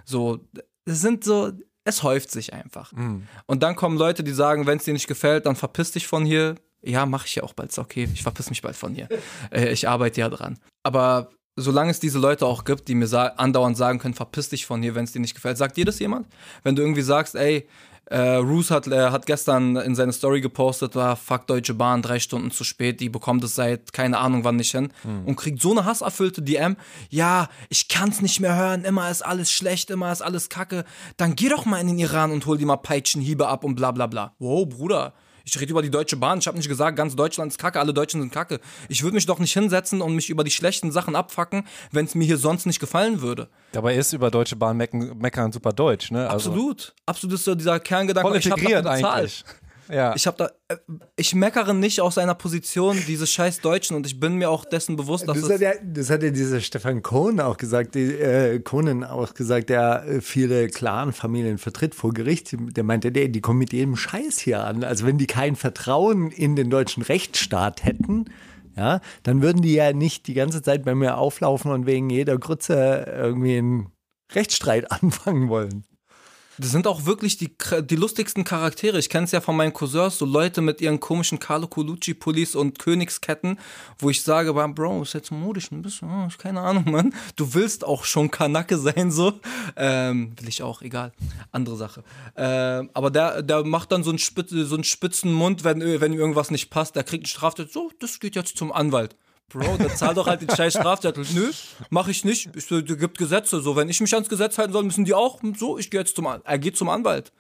[SPEAKER 1] So, es sind so, es häuft sich einfach. Mhm. Und dann kommen Leute, die sagen, wenn es dir nicht gefällt, dann verpiss dich von hier, ja, mache ich ja auch bald. Okay, ich verpiss mich bald von hier. Äh, ich arbeite ja dran. Aber solange es diese Leute auch gibt, die mir sa andauernd sagen können, verpiss dich von hier, wenn es dir nicht gefällt. Sagt dir das jemand? Wenn du irgendwie sagst, ey, äh, Roos hat, äh, hat gestern in seine Story gepostet, ah, fuck Deutsche Bahn, drei Stunden zu spät, die bekommt es seit keine Ahnung wann nicht hin hm. und kriegt so eine hasserfüllte DM, ja, ich kann's nicht mehr hören, immer ist alles schlecht, immer ist alles kacke, dann geh doch mal in den Iran und hol dir mal Peitschenhiebe ab und bla bla bla. Wow, Bruder, ich rede über die Deutsche Bahn. Ich habe nicht gesagt, ganz Deutschland ist kacke, alle Deutschen sind kacke. Ich würde mich doch nicht hinsetzen und mich über die schlechten Sachen abfacken, wenn es mir hier sonst nicht gefallen würde.
[SPEAKER 4] Dabei ist über Deutsche Bahn meckern, meckern super deutsch, ne?
[SPEAKER 1] Also Absolut. Absolut ist so dieser Kerngedanke.
[SPEAKER 4] Voll integriert ich eigentlich.
[SPEAKER 1] Ja. Ich habe da, äh, ich meckere nicht aus seiner Position, diese scheiß Deutschen, und ich bin mir auch dessen bewusst, dass
[SPEAKER 2] das, hat ja, das hat ja dieser Stefan Kohn auch gesagt, die, äh, Kohnen auch gesagt, der äh, viele Clan-Familien vertritt vor Gericht. Der meinte, der, die kommen mit jedem Scheiß hier an. Also wenn die kein Vertrauen in den deutschen Rechtsstaat hätten, ja, dann würden die ja nicht die ganze Zeit bei mir auflaufen und wegen jeder Grütze irgendwie einen Rechtsstreit anfangen wollen.
[SPEAKER 1] Das sind auch wirklich die, die lustigsten Charaktere. Ich kenne es ja von meinen Cousins, so Leute mit ihren komischen Carlo Colucci-Pullis und Königsketten, wo ich sage, Bro, ist jetzt modisch ein bisschen, oh, keine Ahnung, Mann. Du willst auch schon Kanacke sein, so. Ähm, will ich auch, egal. Andere Sache. Ähm, aber der, der macht dann so einen, Spitz, so einen spitzen Mund, wenn, wenn ihm irgendwas nicht passt. Der kriegt einen Straftat. So, das geht jetzt zum Anwalt. Bro, dann zahl doch halt den scheiß Strafzettel. Nö, mach ich nicht. Es gibt Gesetze. So, wenn ich mich ans Gesetz halten soll, müssen die auch. So, ich gehe jetzt zum Er geht zum Anwalt.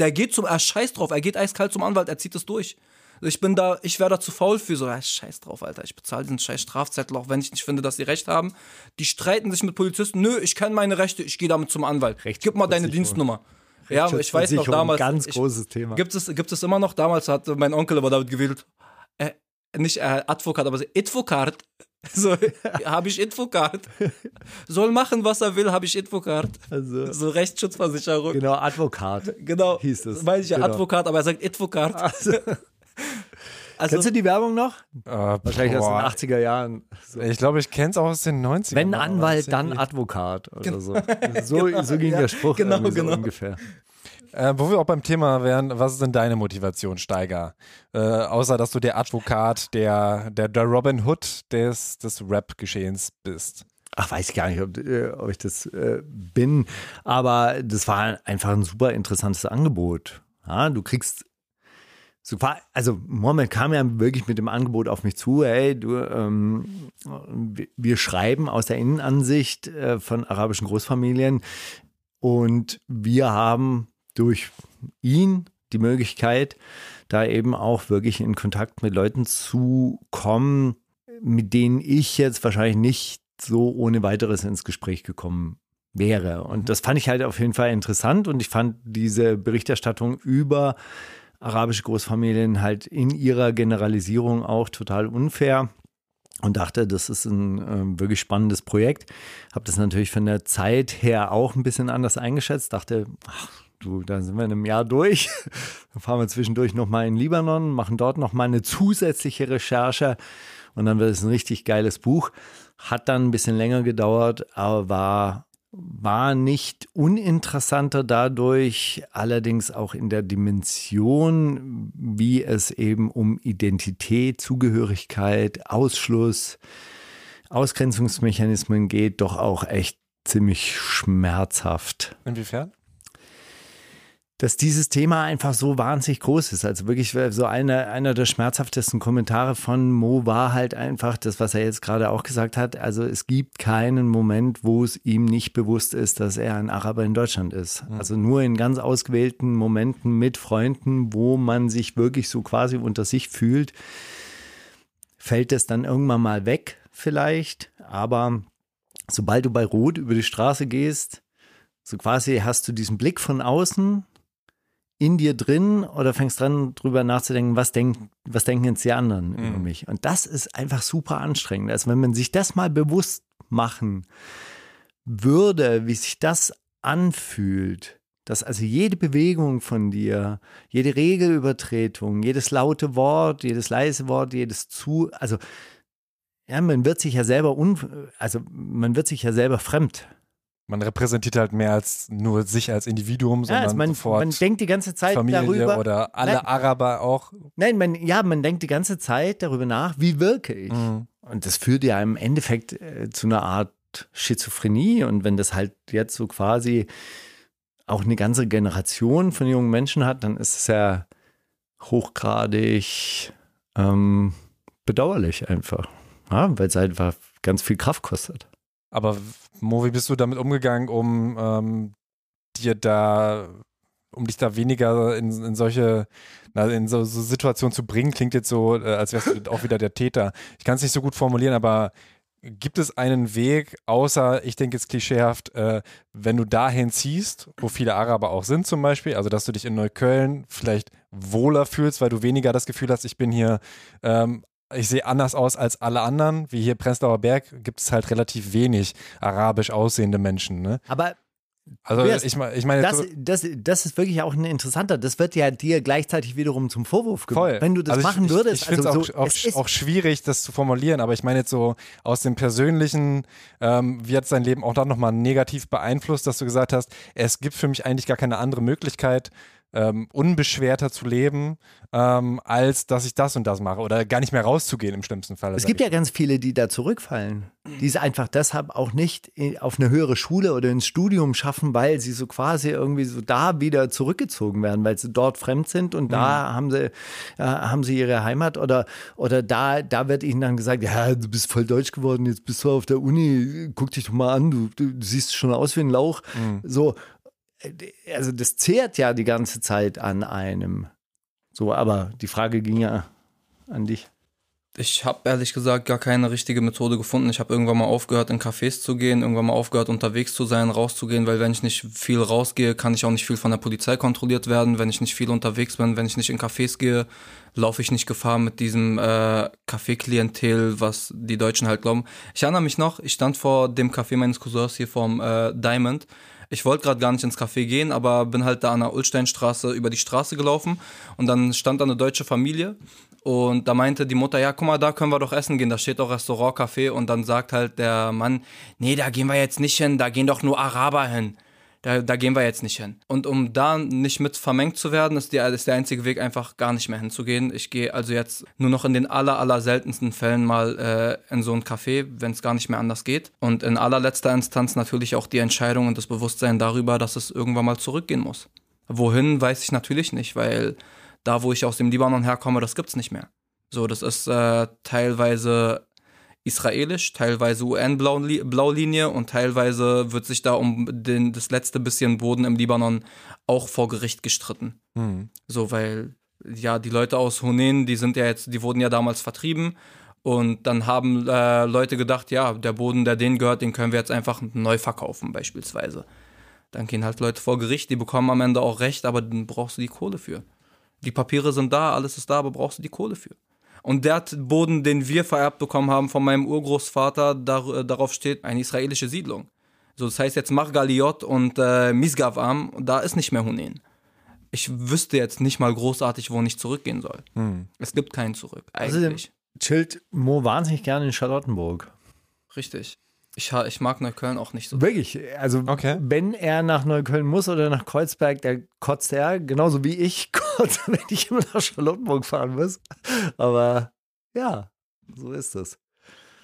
[SPEAKER 1] Der geht zum, er scheißt drauf, er geht eiskalt zum Anwalt, er zieht es durch. Ich bin da, ich wäre da zu faul für so, ja, scheiß drauf, Alter. Ich bezahle diesen scheiß Strafzettel, auch wenn ich nicht finde, dass die Recht haben. Die streiten sich mit Polizisten. Nö, ich kenne meine Rechte, ich gehe damit zum Anwalt. Gib mal deine Dienstnummer. Ja, ich weiß noch damals.
[SPEAKER 2] Ganz
[SPEAKER 1] ich,
[SPEAKER 2] großes Thema.
[SPEAKER 1] Gibt es, gibt es immer noch? Damals hat mein Onkel aber damit gewählt. Nicht äh, Advokat, aber Advokat. So, habe ich Infocard. Soll machen, was er will, habe ich Infocard. Also, so Rechtsschutzversicherung.
[SPEAKER 2] Genau, Advokat.
[SPEAKER 1] Genau.
[SPEAKER 2] Hieß es.
[SPEAKER 1] Weiß ich ja,
[SPEAKER 2] genau.
[SPEAKER 1] Advokat, aber er sagt Infocard. Also,
[SPEAKER 2] also, Kennst du die Werbung noch?
[SPEAKER 4] Äh,
[SPEAKER 2] Wahrscheinlich boah. aus den 80er Jahren.
[SPEAKER 4] So. Ich glaube, ich kenne es auch aus den 90ern.
[SPEAKER 2] Wenn Anwalt, dann Advokat oder so. So, genau. so ging ja, der Spruch genau, so genau. ungefähr.
[SPEAKER 4] Äh, wo wir auch beim Thema wären, was ist denn deine Motivation, Steiger? Äh, außer, dass du der Advokat, der, der, der Robin Hood des, des Rap-Geschehens bist.
[SPEAKER 2] Ach, weiß ich gar nicht, ob, äh, ob ich das äh, bin. Aber das war einfach ein super interessantes Angebot. Ja, du kriegst super, also Mohammed kam ja wirklich mit dem Angebot auf mich zu, hey, du, ähm, wir schreiben aus der Innenansicht äh, von arabischen Großfamilien und wir haben durch ihn die Möglichkeit, da eben auch wirklich in Kontakt mit Leuten zu kommen, mit denen ich jetzt wahrscheinlich nicht so ohne weiteres ins Gespräch gekommen wäre. Und das fand ich halt auf jeden Fall interessant und ich fand diese Berichterstattung über arabische Großfamilien halt in ihrer Generalisierung auch total unfair und dachte, das ist ein äh, wirklich spannendes Projekt. Habe das natürlich von der Zeit her auch ein bisschen anders eingeschätzt. Dachte, ach, du, da sind wir in einem Jahr durch. Dann fahren wir zwischendurch nochmal in Libanon, machen dort nochmal eine zusätzliche Recherche und dann wird es ein richtig geiles Buch. Hat dann ein bisschen länger gedauert, aber war, war nicht uninteressanter dadurch, allerdings auch in der Dimension, wie es eben um Identität, Zugehörigkeit, Ausschluss, Ausgrenzungsmechanismen geht, doch auch echt ziemlich schmerzhaft.
[SPEAKER 4] Inwiefern?
[SPEAKER 2] Dass dieses Thema einfach so wahnsinnig groß ist. Also wirklich so einer, einer der schmerzhaftesten Kommentare von Mo war halt einfach das, was er jetzt gerade auch gesagt hat. Also es gibt keinen Moment, wo es ihm nicht bewusst ist, dass er ein Araber in Deutschland ist. Mhm. Also nur in ganz ausgewählten Momenten mit Freunden, wo man sich wirklich so quasi unter sich fühlt, fällt es dann irgendwann mal weg vielleicht. Aber sobald du bei Rot über die Straße gehst, so quasi hast du diesen Blick von außen in dir drin oder fängst dran, drüber nachzudenken, was, denk, was denken jetzt die anderen über
[SPEAKER 4] Mhm.
[SPEAKER 2] mich. Und das ist einfach super anstrengend. Also wenn man sich das mal bewusst machen würde, wie sich das anfühlt, dass also jede Bewegung von dir, jede Regelübertretung, jedes laute Wort, jedes leise Wort, jedes zu, also ja, man wird sich ja selber un, also man wird sich ja selber fremd.
[SPEAKER 4] Man repräsentiert halt mehr als nur sich als Individuum,
[SPEAKER 2] Ja,
[SPEAKER 4] sondern
[SPEAKER 2] also man,
[SPEAKER 4] sofort
[SPEAKER 2] man denkt die ganze Zeit
[SPEAKER 4] Familie
[SPEAKER 2] darüber.
[SPEAKER 4] oder alle
[SPEAKER 2] Nein.
[SPEAKER 4] Araber auch.
[SPEAKER 2] Nein, man, ja, man denkt die ganze Zeit darüber nach, wie wirke ich.
[SPEAKER 4] Mhm.
[SPEAKER 2] Und das führt ja im Endeffekt äh, zu einer Art Schizophrenie. Und wenn das halt jetzt so quasi auch eine ganze Generation von jungen Menschen hat, dann ist es ja hochgradig ähm, bedauerlich einfach. Ja, weil es einfach ganz viel Kraft kostet.
[SPEAKER 4] Aber Mo, wie bist du damit umgegangen, um ähm, dir da, um dich da weniger in, in solche, na, in so, so Situationen zu bringen? Klingt jetzt so, äh, als wärst du auch wieder der Täter. Ich kann es nicht so gut formulieren, aber gibt es einen Weg, außer, ich denke jetzt klischeehaft, äh, wenn du dahin ziehst, wo viele Araber auch sind zum Beispiel, also dass du dich in Neukölln vielleicht wohler fühlst, weil du weniger das Gefühl hast, ich bin hier ähm, ich sehe anders aus als alle anderen. Wie hier Prenzlauer Berg gibt es halt relativ wenig arabisch aussehende Menschen. Ne?
[SPEAKER 2] Aber
[SPEAKER 4] Also
[SPEAKER 2] Tobias,
[SPEAKER 4] ich, ich meine,
[SPEAKER 2] das, das, das ist wirklich auch ein interessanter. Das wird ja dir gleichzeitig wiederum zum Vorwurf gemacht.
[SPEAKER 4] voll.
[SPEAKER 2] Wenn du das
[SPEAKER 4] also
[SPEAKER 2] machen
[SPEAKER 4] ich,
[SPEAKER 2] würdest,
[SPEAKER 4] Ich, finde
[SPEAKER 2] also
[SPEAKER 4] es
[SPEAKER 2] so,
[SPEAKER 4] auch, auch,
[SPEAKER 2] es
[SPEAKER 4] auch schwierig, das zu formulieren, aber ich meine jetzt so aus dem Persönlichen, ähm, wie hat es dein Leben auch dann nochmal negativ beeinflusst, dass du gesagt hast, es gibt für mich eigentlich gar keine andere Möglichkeit, ähm, unbeschwerter zu leben, ähm, als dass ich das und das mache oder gar nicht mehr rauszugehen im schlimmsten Fall.
[SPEAKER 2] Es gibt ja ganz viele, die da zurückfallen, die es einfach deshalb auch nicht in- auf eine höhere Schule oder ins Studium schaffen, weil sie so quasi irgendwie so da wieder zurückgezogen werden, weil sie dort fremd sind und da haben sie, äh, haben sie ihre Heimat oder, oder da, da wird ihnen dann gesagt, ja, du bist voll deutsch geworden, jetzt bist du auf der Uni, guck dich doch mal an, du, du siehst schon aus wie ein Lauch. So, äh, also das zehrt ja die ganze Zeit an einem. So, aber die Frage ging ja an dich.
[SPEAKER 1] Ich habe ehrlich gesagt gar keine richtige Methode gefunden. Ich habe irgendwann mal aufgehört, in Cafés zu gehen, irgendwann mal aufgehört, unterwegs zu sein, rauszugehen, weil wenn ich nicht viel rausgehe, kann ich auch nicht viel von der Polizei kontrolliert werden. Wenn ich nicht viel unterwegs bin, wenn ich nicht in Cafés gehe, laufe ich nicht Gefahr mit diesem äh, Café-Klientel, was die Deutschen halt glauben. Ich erinnere mich noch, ich stand vor dem Café meines Cousins hier vom äh, Diamond. Ich wollte gerade gar nicht ins Café gehen, aber bin halt da an der Ulsteinstraße über die Straße gelaufen und dann stand da eine deutsche Familie und da meinte die Mutter, ja, guck mal, da können wir doch essen gehen, da steht doch Restaurant, Café und dann sagt halt der Mann, nee, da gehen wir jetzt nicht hin, da gehen doch nur Araber hin. Da, da gehen wir jetzt nicht hin. Und um da nicht mit vermengt zu werden, ist, die, ist der einzige Weg einfach gar nicht mehr hinzugehen. Ich gehe also jetzt nur noch in den aller, aller seltensten Fällen mal äh, in so ein Café, wenn es gar nicht mehr anders geht. Und in allerletzter Instanz natürlich auch die Entscheidung und das Bewusstsein darüber, dass es irgendwann mal zurückgehen muss. Wohin, weiß ich natürlich nicht, weil da, wo ich aus dem Libanon herkomme, das gibt's nicht mehr. So, das ist äh, teilweise israelisch, teilweise UN-Blaulinie und teilweise wird sich da um den, das letzte bisschen Boden im Libanon auch vor Gericht gestritten.
[SPEAKER 4] Hm.
[SPEAKER 1] So, weil ja die Leute aus Hunen, die sind ja jetzt, die wurden ja damals vertrieben und dann haben äh, Leute gedacht, ja, der Boden, der denen gehört, den können wir jetzt einfach neu verkaufen beispielsweise. Dann gehen halt Leute vor Gericht, die bekommen am Ende auch Recht, aber dann brauchst du die Kohle für. Die Papiere sind da, alles ist da, aber brauchst du die Kohle für. Und der Boden, den wir vererbt bekommen haben von meinem Urgroßvater, dar, darauf steht eine israelische Siedlung. So, das heißt jetzt Margaliot und äh, Misgavam, und da ist nicht mehr Hunen. Ich wüsste jetzt nicht mal großartig, wo ich zurückgehen soll.
[SPEAKER 4] Hm.
[SPEAKER 1] Es gibt keinen zurück, eigentlich.
[SPEAKER 2] chillt Mo wahnsinnig gerne in Charlottenburg.
[SPEAKER 1] Richtig. Ich, ich mag Neukölln auch nicht so.
[SPEAKER 2] Wirklich. Also,
[SPEAKER 4] Okay.
[SPEAKER 2] wenn er nach Neukölln muss oder nach Kreuzberg, der kotzt er, genauso wie ich kotze, wenn ich immer nach Charlottenburg fahren muss. Aber ja, so ist es.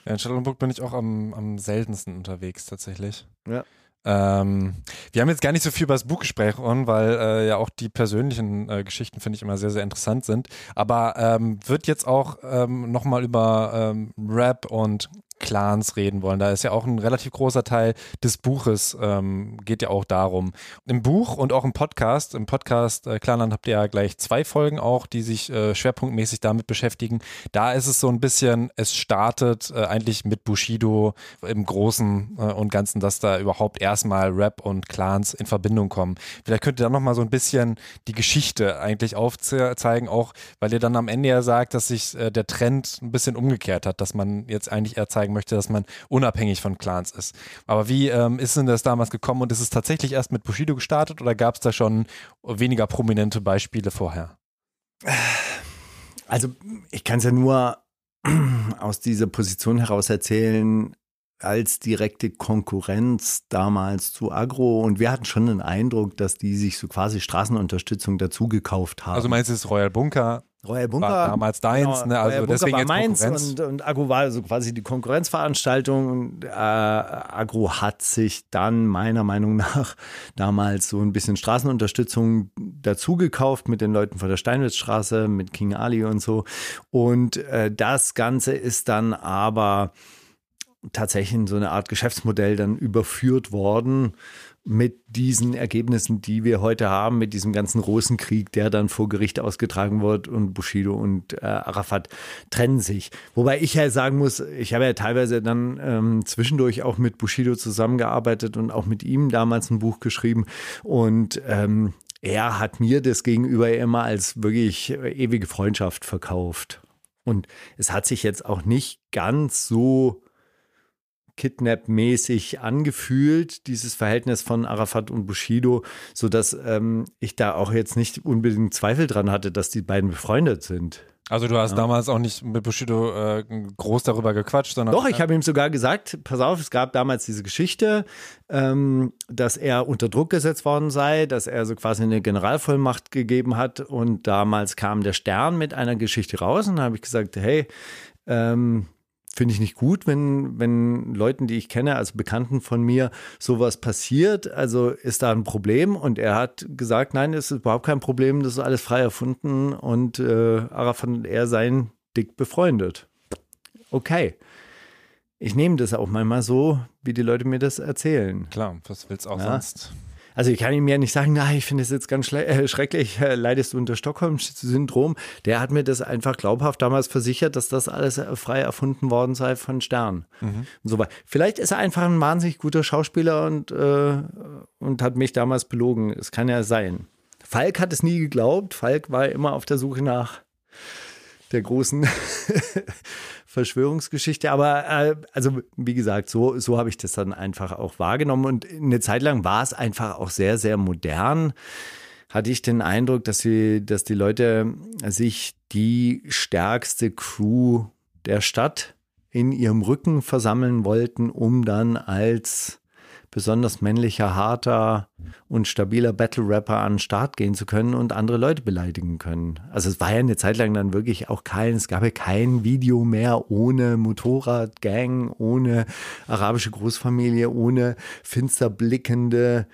[SPEAKER 4] Ja, in Charlottenburg bin ich auch am, am seltensten unterwegs tatsächlich.
[SPEAKER 2] Ja.
[SPEAKER 4] Ähm, wir haben jetzt gar nicht so viel über das Buch gesprochen, weil äh, ja auch die persönlichen äh, Geschichten, finde ich, immer sehr, sehr interessant sind. Aber ähm, wird jetzt auch ähm, nochmal über ähm, Rap und Clans reden wollen. Da ist ja auch ein relativ großer Teil des Buches, ähm, geht ja auch darum. Im Buch und auch im Podcast, im Podcast äh, Clanland habt ihr ja gleich zwei Folgen auch, die sich äh, schwerpunktmäßig damit beschäftigen. Da ist es so ein bisschen, es startet äh, eigentlich mit Bushido im Großen äh, und Ganzen, dass da überhaupt erstmal Rap und Clans in Verbindung kommen. Vielleicht könnt ihr da nochmal so ein bisschen die Geschichte eigentlich aufzeigen, auch weil ihr dann am Ende ja sagt, dass sich äh, der Trend ein bisschen umgekehrt hat, dass man jetzt eigentlich eher zeigen möchte, dass man unabhängig von Clans ist. Aber wie ähm, ist denn das damals gekommen und ist es tatsächlich erst mit Bushido gestartet oder gab es da schon weniger prominente Beispiele vorher?
[SPEAKER 2] Also ich kann es ja nur aus dieser Position heraus erzählen, als direkte Konkurrenz damals zu Agro und wir hatten schon den Eindruck, dass die sich so quasi Straßenunterstützung dazu gekauft haben.
[SPEAKER 4] Also meinst du es Royal Bunker?
[SPEAKER 2] Royal Bunker
[SPEAKER 4] war damals deins,
[SPEAKER 2] genau,
[SPEAKER 4] ne? also
[SPEAKER 2] Royal
[SPEAKER 4] deswegen
[SPEAKER 2] war
[SPEAKER 4] jetzt
[SPEAKER 2] meins und, und Agro war so quasi die Konkurrenzveranstaltung und äh, Agro hat sich dann meiner Meinung nach damals so ein bisschen Straßenunterstützung dazu gekauft mit den Leuten von der Steinwitzstraße, mit King Ali und so und äh, das Ganze ist dann aber tatsächlich in so eine Art Geschäftsmodell dann überführt worden mit diesen Ergebnissen, die wir heute haben, mit diesem ganzen Rosenkrieg, der dann vor Gericht ausgetragen wird und Bushido und äh, Arafat trennen sich. Wobei ich ja sagen muss, ich habe ja teilweise dann ähm, zwischendurch auch mit Bushido zusammengearbeitet und auch mit ihm damals ein Buch geschrieben und ähm, er hat mir das gegenüber immer als wirklich ewige Freundschaft verkauft. Und es hat sich jetzt auch nicht ganz so Kidnap-mäßig angefühlt, dieses Verhältnis von Arafat und Bushido, sodass ähm, ich da auch jetzt nicht unbedingt Zweifel dran hatte, dass die beiden befreundet sind.
[SPEAKER 4] Also du hast ja. damals auch nicht mit Bushido äh, groß darüber gequatscht, sondern
[SPEAKER 2] doch, ich habe ihm sogar gesagt, pass auf, es gab damals diese Geschichte, ähm, dass er unter Druck gesetzt worden sei, dass er so quasi eine Generalvollmacht gegeben hat und damals kam der Stern mit einer Geschichte raus und da habe ich gesagt, hey, ähm, finde ich nicht gut, wenn, wenn Leuten, die ich kenne, also Bekannten von mir, sowas passiert. Also ist da ein Problem? Und er hat gesagt, nein, es ist überhaupt kein Problem, das ist alles frei erfunden und äh, Arafat und er seien dick befreundet. Okay. Ich nehme das auch manchmal so, wie die Leute mir das erzählen.
[SPEAKER 4] Klar, was willst du auch
[SPEAKER 2] Ja.
[SPEAKER 4] sonst?
[SPEAKER 2] Also ich kann ihm ja nicht sagen, nein, ich finde es jetzt ganz äh, schrecklich, äh, leidest du unter Stockholm-Syndrom. Der hat mir das einfach glaubhaft damals versichert, dass das alles äh, frei erfunden worden sei von Stern. Und so weiter. Vielleicht ist er einfach ein wahnsinnig guter Schauspieler und, äh, und hat mich damals belogen. Es kann ja sein. Falk hat es nie geglaubt. Falk war immer auf der Suche nach der großen Verschwörungsgeschichte. Aber äh, also wie gesagt, so, so habe ich das dann einfach auch wahrgenommen. Und eine Zeit lang war es einfach auch sehr, sehr modern. Hatte ich den Eindruck, dass, sie, dass die Leute sich die stärkste Crew der Stadt in ihrem Rücken versammeln wollten, um dann als besonders männlicher, harter und stabiler Battle-Rapper an den Start gehen zu können und andere Leute beleidigen können. Also es war ja eine Zeit lang dann wirklich auch kein, es gab ja kein Video mehr ohne Motorradgang, ohne arabische Großfamilie, ohne finster blickende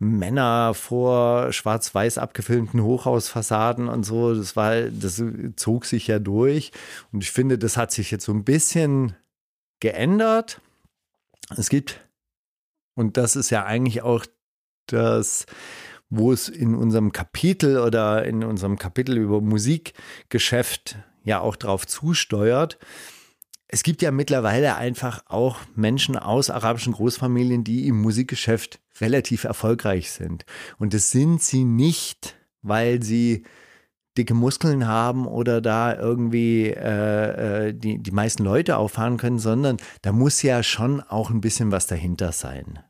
[SPEAKER 2] Männer vor schwarz-weiß abgefilmten Hochhausfassaden und so. Das war, das zog sich ja durch. Und ich finde, das hat sich jetzt so ein bisschen geändert. Es gibt und das ist ja eigentlich auch das, wo es in unserem Kapitel oder in unserem Kapitel über Musikgeschäft ja auch drauf zusteuert. Es gibt ja mittlerweile einfach auch Menschen aus arabischen Großfamilien, die im Musikgeschäft relativ erfolgreich sind. Und das sind sie nicht, weil sie dicke Muskeln haben oder da irgendwie äh, äh, die, die meisten Leute auffahren können, sondern da muss ja schon auch ein bisschen was dahinter sein.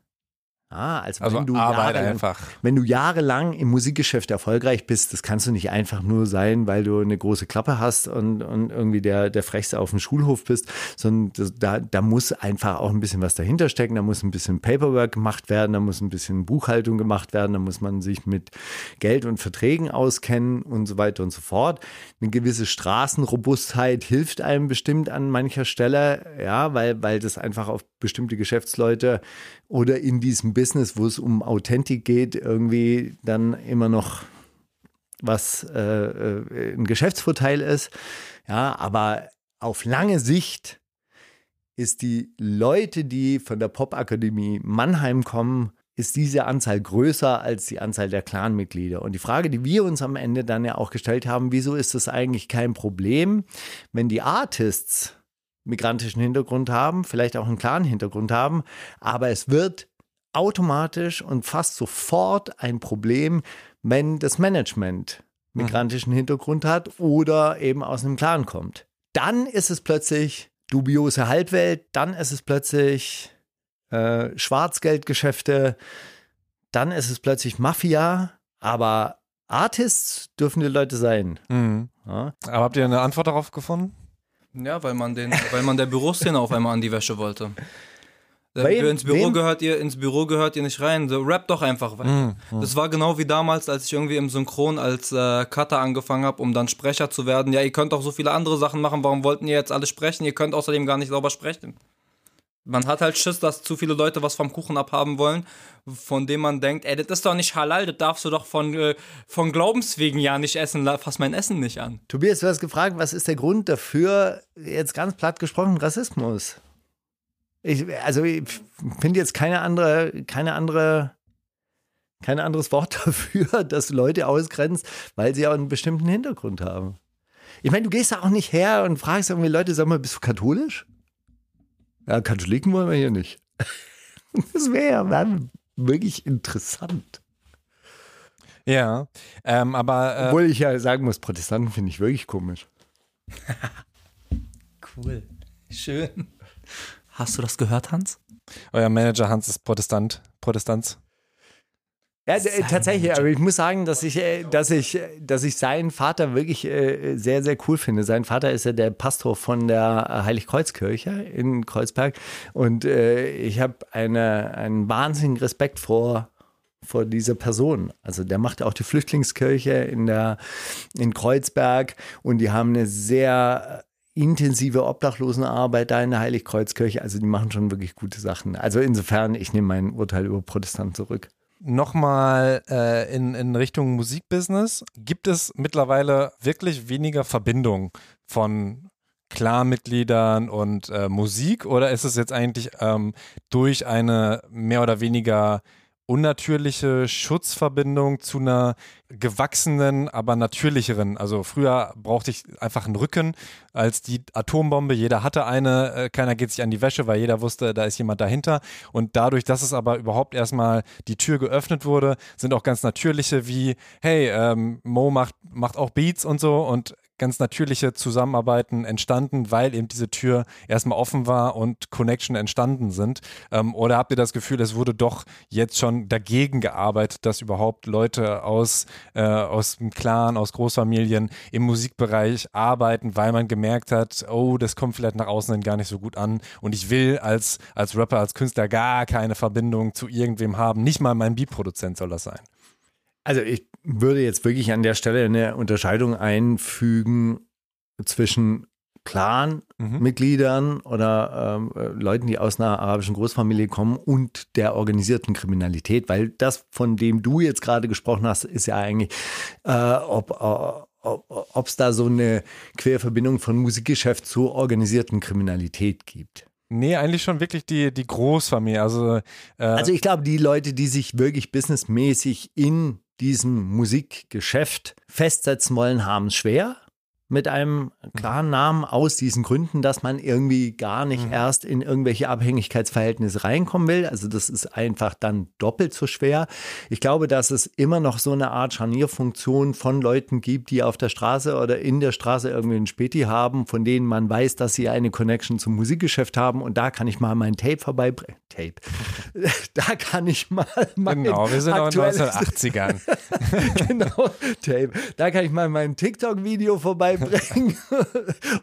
[SPEAKER 2] Ah, also,
[SPEAKER 4] Also
[SPEAKER 2] wenn du jahrelang-
[SPEAKER 4] einfach.
[SPEAKER 2] wenn du jahrelang im Musikgeschäft erfolgreich bist, das kannst du nicht einfach nur sein, weil du eine große Klappe hast und, und irgendwie der, der Frechste auf dem Schulhof bist, sondern das, da, da muss einfach auch ein bisschen was dahinter stecken, da muss ein bisschen Paperwork gemacht werden, da muss ein bisschen Buchhaltung gemacht werden, da muss man sich mit Geld und Verträgen auskennen und so weiter und so fort. Eine gewisse Straßenrobustheit hilft einem bestimmt an mancher Stelle, ja, weil, weil das einfach auf bestimmte Geschäftsleute oder in diesem Business, wo es um Authentik geht, irgendwie dann immer noch was äh, äh, ein Geschäftsvorteil ist. Ja, aber auf lange Sicht ist die Leute, die von der Popakademie Mannheim kommen, ist diese Anzahl größer als die Anzahl der Clanmitglieder. Und die Frage, die wir uns am Ende dann ja auch gestellt haben, wieso ist das eigentlich kein Problem, wenn die Artists migrantischen Hintergrund haben, vielleicht auch einen klaren Hintergrund haben, aber es wird automatisch und fast sofort ein Problem, wenn das Management migrantischen Hintergrund hat oder eben aus einem Clan kommt. Dann ist es plötzlich dubiose Halbwelt, dann ist es plötzlich äh, Schwarzgeldgeschäfte, dann ist es plötzlich Mafia, aber Artists dürfen die Leute sein.
[SPEAKER 4] Mhm.
[SPEAKER 2] Ja?
[SPEAKER 4] Aber habt ihr eine Antwort darauf gefunden?
[SPEAKER 1] Ja, weil man den, weil man der Büroszene auf einmal an die Wäsche wollte.
[SPEAKER 2] Wem?
[SPEAKER 1] ins Büro
[SPEAKER 2] Wem?
[SPEAKER 1] gehört ihr, ins Büro gehört ihr nicht rein. So, rap doch einfach weiter. Das war genau wie damals, als ich irgendwie im Synchron als äh, Cutter angefangen habe, um dann Sprecher zu werden. Ja, ihr könnt auch so viele andere Sachen machen. Warum wollten ihr jetzt alle sprechen? Ihr könnt außerdem gar nicht sauber sprechen. Man hat halt Schiss, dass zu viele Leute was vom Kuchen abhaben wollen, von dem man denkt, ey, das ist doch nicht halal, das darfst du doch von, äh, von Glaubenswegen ja nicht essen, fass mein Essen nicht an.
[SPEAKER 2] Tobias, du hast gefragt, was ist der Grund dafür, jetzt ganz platt gesprochen, Rassismus? Ich, also ich finde jetzt keine andere, keine andere, kein anderes Wort dafür, dass du Leute ausgrenzt, weil sie auch einen bestimmten Hintergrund haben. Ich meine, du gehst da auch nicht her und fragst irgendwie Leute, sag mal, bist du katholisch? Ja, Katholiken wollen wir hier nicht. Das wäre ja wirklich interessant.
[SPEAKER 4] Ja, ähm, aber äh,
[SPEAKER 2] Obwohl ich ja sagen muss, Protestanten finde ich wirklich komisch.
[SPEAKER 1] Cool. Schön. Hast du das gehört, Hans?
[SPEAKER 4] euer Manager Hans ist Protestant, Protestanz.
[SPEAKER 2] Ja, d- tatsächlich, aber ich muss sagen, dass ich, äh, dass ich, äh, dass ich seinen Vater wirklich äh, sehr, sehr cool finde. Sein Vater ist ja der Pastor von der äh, Heiligkreuzkirche in Kreuzberg und äh, ich habe eine, einen wahnsinnigen Respekt vor vor dieser Person. Also der macht auch die Flüchtlingskirche in der in Kreuzberg und die haben eine sehr äh, intensive Obdachlosenarbeit da in der Heiligkreuzkirche. Also die machen schon wirklich gute Sachen. Also insofern, ich nehme mein Urteil über Protestant zurück.
[SPEAKER 4] Nochmal äh, in, in Richtung Musikbusiness. Gibt es mittlerweile wirklich weniger Verbindung von Clan-Mitgliedern und äh, Musik oder ist es jetzt eigentlich ähm, durch eine mehr oder weniger unnatürliche Schutzverbindung zu einer gewachsenen, aber natürlicheren. Also früher brauchte ich einfach einen Rücken als die Atombombe. Jeder hatte eine, äh, keiner geht sich an die Wäsche, weil jeder wusste, da ist jemand dahinter. Und dadurch, dass es aber überhaupt erstmal die Tür geöffnet wurde, sind auch ganz natürliche wie, hey, ähm, Mo macht, macht auch Beats und so und ganz natürliche Zusammenarbeiten entstanden, weil eben diese Tür erstmal offen war und Connection entstanden sind? Ähm, oder habt ihr das Gefühl, es wurde doch jetzt schon dagegen gearbeitet, dass überhaupt Leute aus, äh, aus dem Clan, aus Großfamilien im Musikbereich arbeiten, weil man gemerkt hat, oh, das kommt vielleicht nach außen hin gar nicht so gut an und ich will als, als Rapper, als Künstler gar keine Verbindung zu irgendwem haben, nicht mal mein Beatproduzent soll das sein.
[SPEAKER 2] Also ich würde jetzt wirklich an der Stelle eine Unterscheidung einfügen zwischen Clan-Mitgliedern oder ähm, äh, Leuten, die aus einer arabischen Großfamilie kommen und der organisierten Kriminalität, weil das, von dem du jetzt gerade gesprochen hast, ist ja eigentlich, äh, ob äh, ob es da so eine Querverbindung von Musikgeschäft zur organisierten Kriminalität gibt.
[SPEAKER 4] Nee, eigentlich schon wirklich die, die Großfamilie. Also, äh,
[SPEAKER 2] Also ich glaube, die Leute, die sich wirklich businessmäßig in diesem Musikgeschäft festsetzen wollen, haben es schwer mit einem klaren Namen aus diesen Gründen, dass man irgendwie gar nicht erst in irgendwelche Abhängigkeitsverhältnisse reinkommen will. Also das ist einfach dann doppelt so schwer. Ich glaube, dass es immer noch so eine Art Scharnierfunktion von Leuten gibt, die auf der Straße oder in der Straße irgendwie einen Späti haben, von denen man weiß, dass sie eine Connection zum Musikgeschäft haben und da kann ich mal mein Tape vorbeibringen. Tape. Da kann ich mal mein
[SPEAKER 4] genau, wir sind auch in den
[SPEAKER 2] aktuelles
[SPEAKER 4] 1980ern.
[SPEAKER 2] genau, Tape. Da kann ich mal mein TikTok-Video vorbeibringen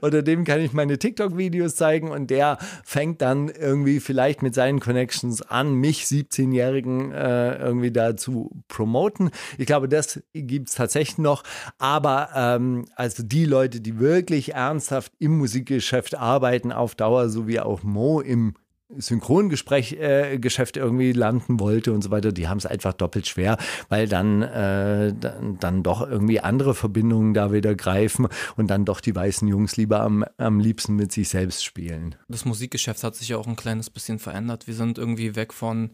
[SPEAKER 2] oder dem kann ich meine TikTok-Videos zeigen und der fängt dann irgendwie vielleicht mit seinen Connections an, mich 17-Jährigen äh, irgendwie da zu promoten. Ich glaube, das gibt es tatsächlich noch, aber ähm, also die Leute, die wirklich ernsthaft im Musikgeschäft arbeiten auf Dauer, so wie auch Mo im Synchrongespräch äh, irgendwie landen wollte und so weiter, die haben es einfach doppelt schwer, weil dann, äh, dann, dann doch irgendwie andere Verbindungen da wieder greifen und dann doch die weißen Jungs lieber am, am liebsten mit sich selbst spielen.
[SPEAKER 1] Das Musikgeschäft hat sich ja auch ein kleines bisschen verändert. Wir sind irgendwie weg von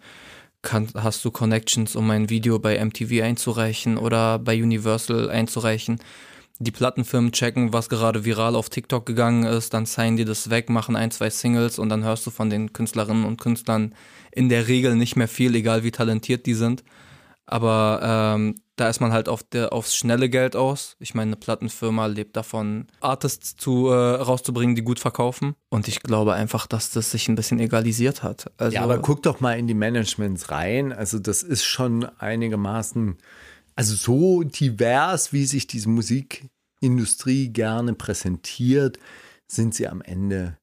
[SPEAKER 1] kann, hast du Connections, um ein Video bei MTV einzureichen oder bei Universal einzureichen die Plattenfirmen checken, was gerade viral auf TikTok gegangen ist, dann signen die das weg, machen ein, zwei Singles und dann hörst du von den Künstlerinnen und Künstlern in der Regel nicht mehr viel, egal wie talentiert die sind. Aber ähm, da ist man halt auf der, aufs schnelle Geld aus. Ich meine, eine Plattenfirma lebt davon, Artists zu, äh, rauszubringen, die gut verkaufen. Und ich glaube einfach, dass das sich ein bisschen egalisiert hat.
[SPEAKER 2] Also, ja, aber guck doch mal in die Managements rein. Also das ist schon einigermaßen also so divers, wie sich diese Musikindustrie gerne präsentiert, sind sie am Ende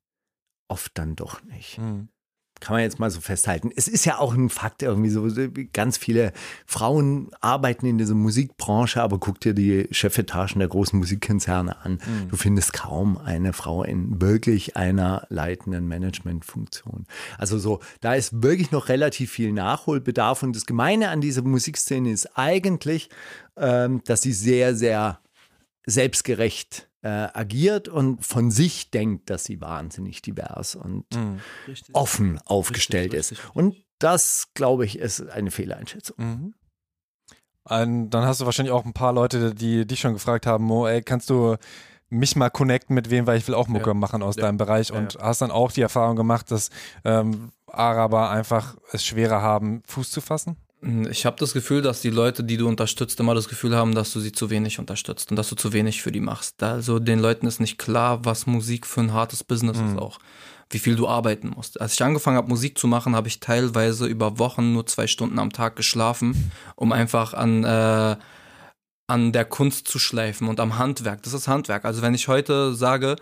[SPEAKER 2] oft dann doch nicht. Mhm kann man jetzt mal so festhalten. Es ist ja auch ein Fakt irgendwie so, ganz viele Frauen arbeiten in dieser Musikbranche, aber guck dir die Chefetagen der großen Musikkonzerne an. Mhm. Du findest kaum eine Frau in wirklich einer leitenden Managementfunktion. Also so, da ist wirklich noch relativ viel Nachholbedarf und das Gemeine an dieser Musikszene ist eigentlich, ähm, dass sie sehr, sehr selbstgerecht äh, agiert und von sich denkt, dass sie wahnsinnig divers und mhm. offen aufgestellt richtig, ist. Richtig. Und das, glaube ich, ist eine Fehleinschätzung. Mhm.
[SPEAKER 4] Und dann hast du wahrscheinlich auch ein paar Leute, die dich schon gefragt haben, Mo, ey, kannst du mich mal connecten mit wem, weil ich will auch Mucke ja. machen aus ja. deinem Bereich und ja, hast dann auch die Erfahrung gemacht, dass ähm, Araber einfach es schwerer haben, Fuß zu fassen?
[SPEAKER 1] Hm, ich habe das Gefühl, dass die Leute, die du unterstützt, immer das Gefühl haben, dass du sie zu wenig unterstützt und dass du zu wenig für die machst. Also den Leuten ist nicht klar, was Musik für ein hartes Business mhm. ist auch. Wie viel du arbeiten musst. Als ich angefangen habe, Musik zu machen, habe ich teilweise über Wochen nur zwei Stunden am Tag geschlafen, um einfach an, äh, an der Kunst zu schleifen und am Handwerk. Das ist Handwerk. Also wenn ich heute sage,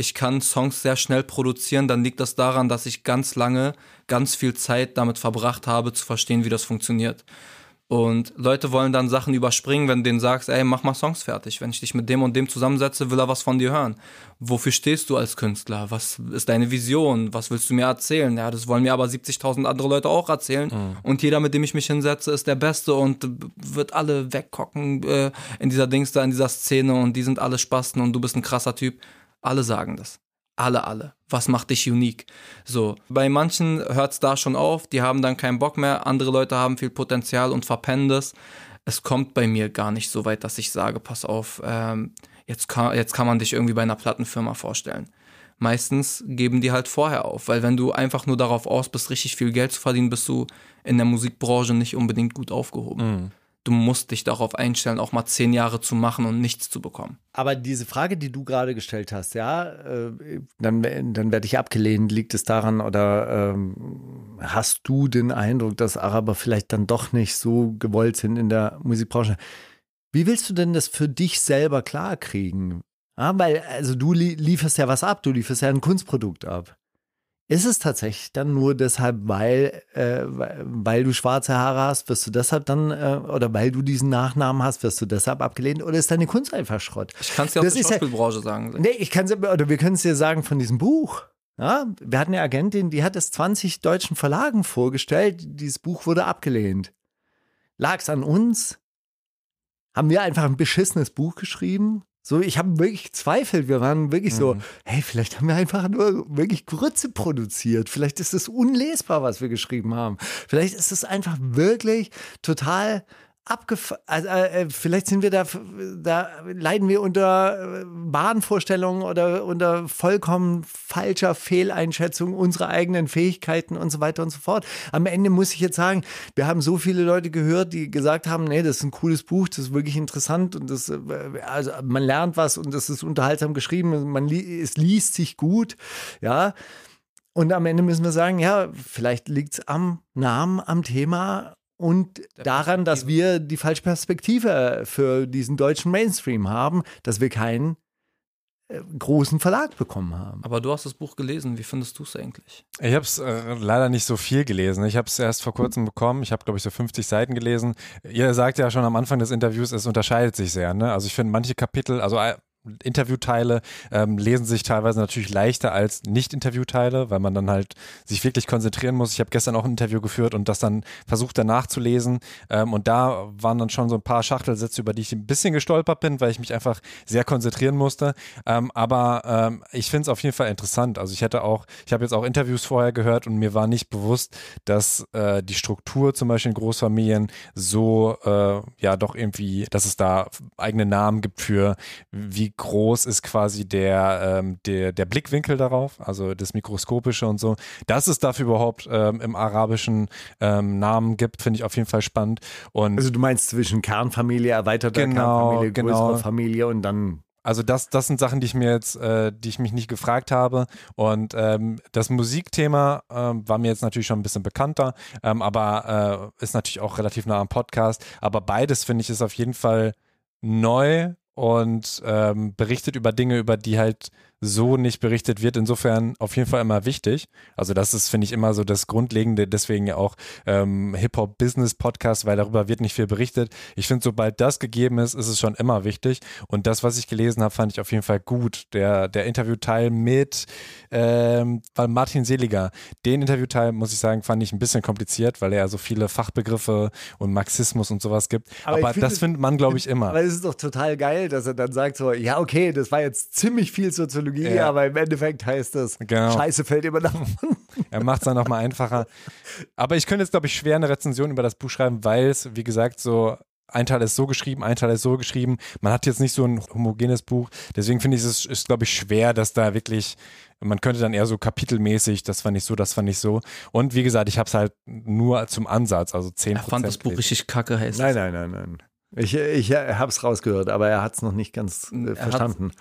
[SPEAKER 1] ich kann Songs sehr schnell produzieren, dann liegt das daran, dass ich ganz lange, ganz viel Zeit damit verbracht habe, zu verstehen, wie das funktioniert. Und Leute wollen dann Sachen überspringen, wenn du denen sagst, ey, mach mal Songs fertig. Wenn ich dich mit dem und dem zusammensetze, will er was von dir hören. Wofür stehst du als Künstler? Was ist deine Vision? Was willst du mir erzählen? Ja, das wollen mir aber 70.000 andere Leute auch erzählen. Mhm. Und jeder, mit dem ich mich hinsetze, ist der Beste und wird alle wegkocken äh, in dieser Dings da, in dieser Szene und die sind alle Spasten und du bist ein krasser Typ. Alle sagen das. Alle, alle. Was macht dich unique? So, bei manchen hört es da schon auf, die haben dann keinen Bock mehr, andere Leute haben viel Potenzial und verpennen das. Es kommt bei mir gar nicht so weit, dass ich sage, pass auf, ähm, jetzt, kann, jetzt kann man dich irgendwie bei einer Plattenfirma vorstellen. Meistens geben die halt vorher auf, weil wenn du einfach nur darauf aus bist, richtig viel Geld zu verdienen, bist du in der Musikbranche nicht unbedingt gut aufgehoben. Mhm du musst dich darauf einstellen, auch mal zehn Jahre zu machen und nichts zu bekommen.
[SPEAKER 2] Aber diese Frage, die du gerade gestellt hast, ja, äh, dann, dann werde ich abgelehnt. Liegt es daran oder ähm, hast du den Eindruck, dass Araber vielleicht dann doch nicht so gewollt sind in der Musikbranche? Wie willst du denn das für dich selber klarkriegen? Ja, weil, also du lieferst ja was ab, du lieferst ja ein Kunstprodukt ab. Ist es tatsächlich dann nur deshalb, weil, äh, weil du schwarze Haare hast, wirst du deshalb dann, äh, oder weil du diesen Nachnamen hast, wirst du deshalb abgelehnt oder ist deine Kunst einfach Schrott?
[SPEAKER 1] Ich kann es dir aus der Schauspielbranche ja, sagen.
[SPEAKER 2] Nee, ich kann es, oder wir können es dir sagen von diesem Buch. Ja, wir hatten eine Agentin, die hat es 20 deutschen Verlagen vorgestellt. Dieses Buch wurde abgelehnt. Lag es an uns? Haben wir einfach ein beschissenes Buch geschrieben? So, ich habe wirklich Zweifel. Wir waren wirklich mhm. so, hey, vielleicht haben wir einfach nur wirklich Grütze produziert. Vielleicht ist es unlesbar, was wir geschrieben haben. Vielleicht ist es einfach wirklich total abgefahren. Also, äh, vielleicht sind wir da, da leiden wir unter äh, oder unter vollkommen falscher Fehleinschätzung unserer eigenen Fähigkeiten und so weiter und so fort. Am Ende muss ich jetzt sagen, wir haben so viele Leute gehört, die gesagt haben, nee, das ist ein cooles Buch, das ist wirklich interessant und das, äh, also man lernt was und das ist unterhaltsam geschrieben, man li es liest sich gut, ja. Und am Ende müssen wir sagen, ja, vielleicht liegt es am Namen, am Thema und daran, dass wir die falsche Perspektive für diesen deutschen Mainstream haben, dass wir keinen äh, großen Verlag bekommen haben.
[SPEAKER 1] Aber du hast das Buch gelesen. Wie findest du es eigentlich?
[SPEAKER 4] Ich habe es äh, leider nicht so viel gelesen. Ich habe es erst vor kurzem bekommen. Ich habe, glaube ich, so 50 Seiten gelesen. Ihr sagt ja schon am Anfang des Interviews, es unterscheidet sich sehr. Ne? Also ich finde manche Kapitel, also äh, Interviewteile ähm, lesen sich teilweise natürlich leichter als Nicht-Interviewteile, weil man dann halt sich wirklich konzentrieren muss. Ich habe gestern auch ein Interview geführt und das dann versucht danach zu lesen. Ähm, und da waren dann schon so ein paar Schachtelsätze, über die ich ein bisschen gestolpert bin, weil ich mich einfach sehr konzentrieren musste. Ähm, aber ähm, ich finde es auf jeden Fall interessant. Also ich hätte auch, ich habe jetzt auch Interviews vorher gehört und mir war nicht bewusst, dass äh, die Struktur zum Beispiel in Großfamilien so, äh, ja, doch irgendwie, dass es da eigene Namen gibt für, wie groß ist quasi der, ähm, der, der Blickwinkel darauf, also das Mikroskopische und so. Dass es dafür überhaupt ähm, im arabischen ähm, Namen gibt, finde ich auf jeden Fall spannend. Und
[SPEAKER 2] also du meinst zwischen Kernfamilie, erweiterter
[SPEAKER 4] Genau,
[SPEAKER 2] Kernfamilie,
[SPEAKER 4] genau.
[SPEAKER 2] größere Familie und dann
[SPEAKER 4] Also das, das sind Sachen, die ich mir jetzt, äh, die ich mich nicht gefragt habe. Und ähm, das Musikthema ähm, war mir jetzt natürlich schon ein bisschen bekannter, ähm, aber äh, ist natürlich auch relativ nah am Podcast. Aber beides finde ich ist auf jeden Fall neu und ähm, berichtet über Dinge, über die halt so nicht berichtet wird. Insofern auf jeden Fall immer wichtig. Also das ist, finde ich, immer so das Grundlegende, deswegen ja auch ähm, Hip-Hop-Business-Podcast, weil darüber wird nicht viel berichtet. Ich finde, sobald das gegeben ist, ist es schon immer wichtig. Und das, was ich gelesen habe, fand ich auf jeden Fall gut. Der, der Interviewteil mit ähm, Martin Seliger, den Interviewteil, muss ich sagen, fand ich ein bisschen kompliziert, weil er so viele Fachbegriffe und Marxismus und sowas gibt.
[SPEAKER 2] Aber
[SPEAKER 4] Aber,
[SPEAKER 2] ich finde-
[SPEAKER 4] das findet man, glaube ich, immer.
[SPEAKER 2] Aber es ist doch total geil, dass er dann sagt so, ja okay, das war jetzt ziemlich viel Soziologie,
[SPEAKER 4] Ja.
[SPEAKER 2] aber im Endeffekt heißt das,
[SPEAKER 4] Genau.
[SPEAKER 2] Scheiße fällt immer nach unten.
[SPEAKER 4] Er macht es dann nochmal einfacher. Aber ich könnte jetzt, glaube ich, schwer eine Rezension über das Buch schreiben, weil es, wie gesagt, so ein Teil ist so geschrieben, ein Teil ist so geschrieben. Man hat jetzt nicht so ein homogenes Buch. Deswegen finde ich, es ist, glaube ich, schwer, dass da wirklich, man könnte dann eher so kapitelmäßig, das fand ich so, das fand ich so. Und wie gesagt, ich habe es halt nur zum Ansatz, also 10
[SPEAKER 1] Er fand das Buch richtig kacke, heißt
[SPEAKER 2] Nein, nein, nein, nein. Ich, ich habe es rausgehört, aber er hat es noch nicht ganz äh,
[SPEAKER 1] Er
[SPEAKER 2] verstanden.
[SPEAKER 1] Äh,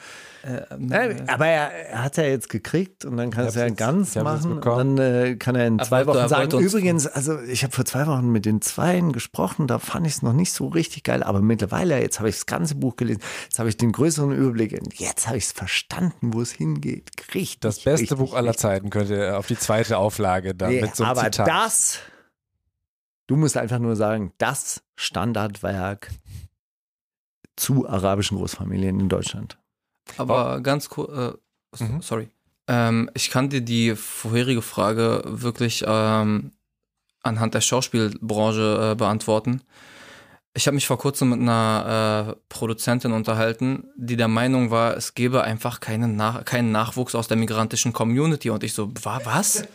[SPEAKER 2] Äh, aber er, er hat ja jetzt gekriegt und dann kann es ja
[SPEAKER 4] jetzt-
[SPEAKER 2] ganz machen. Und dann äh, kann er in
[SPEAKER 1] Er
[SPEAKER 2] zwei Wochen sagen, übrigens, also ich habe vor zwei Wochen mit den Zweien gesprochen, da fand ich es noch nicht so richtig geil, aber mittlerweile, jetzt habe ich das ganze Buch gelesen, jetzt habe ich den größeren Überblick und jetzt habe ich es verstanden, wo es hingeht. Richtig.
[SPEAKER 4] Das beste
[SPEAKER 2] richtig,
[SPEAKER 4] Buch aller. Zeiten könnte auf die zweite Auflage da
[SPEAKER 2] Nee,
[SPEAKER 4] mit so einem
[SPEAKER 2] aber
[SPEAKER 4] Zitat.
[SPEAKER 2] das, du musst einfach nur sagen, das Standardwerk zu arabischen Großfamilien in Deutschland.
[SPEAKER 1] Aber ganz kurz, äh, so-
[SPEAKER 4] Mhm.
[SPEAKER 1] sorry. Ähm, ich kann dir die vorherige Frage wirklich ähm, anhand der Schauspielbranche äh, beantworten. Ich habe mich vor kurzem mit einer äh, Produzentin unterhalten, die der Meinung war, es gäbe einfach keinen, Nach keinen Nachwuchs aus der migrantischen Community. Und ich so, wa was?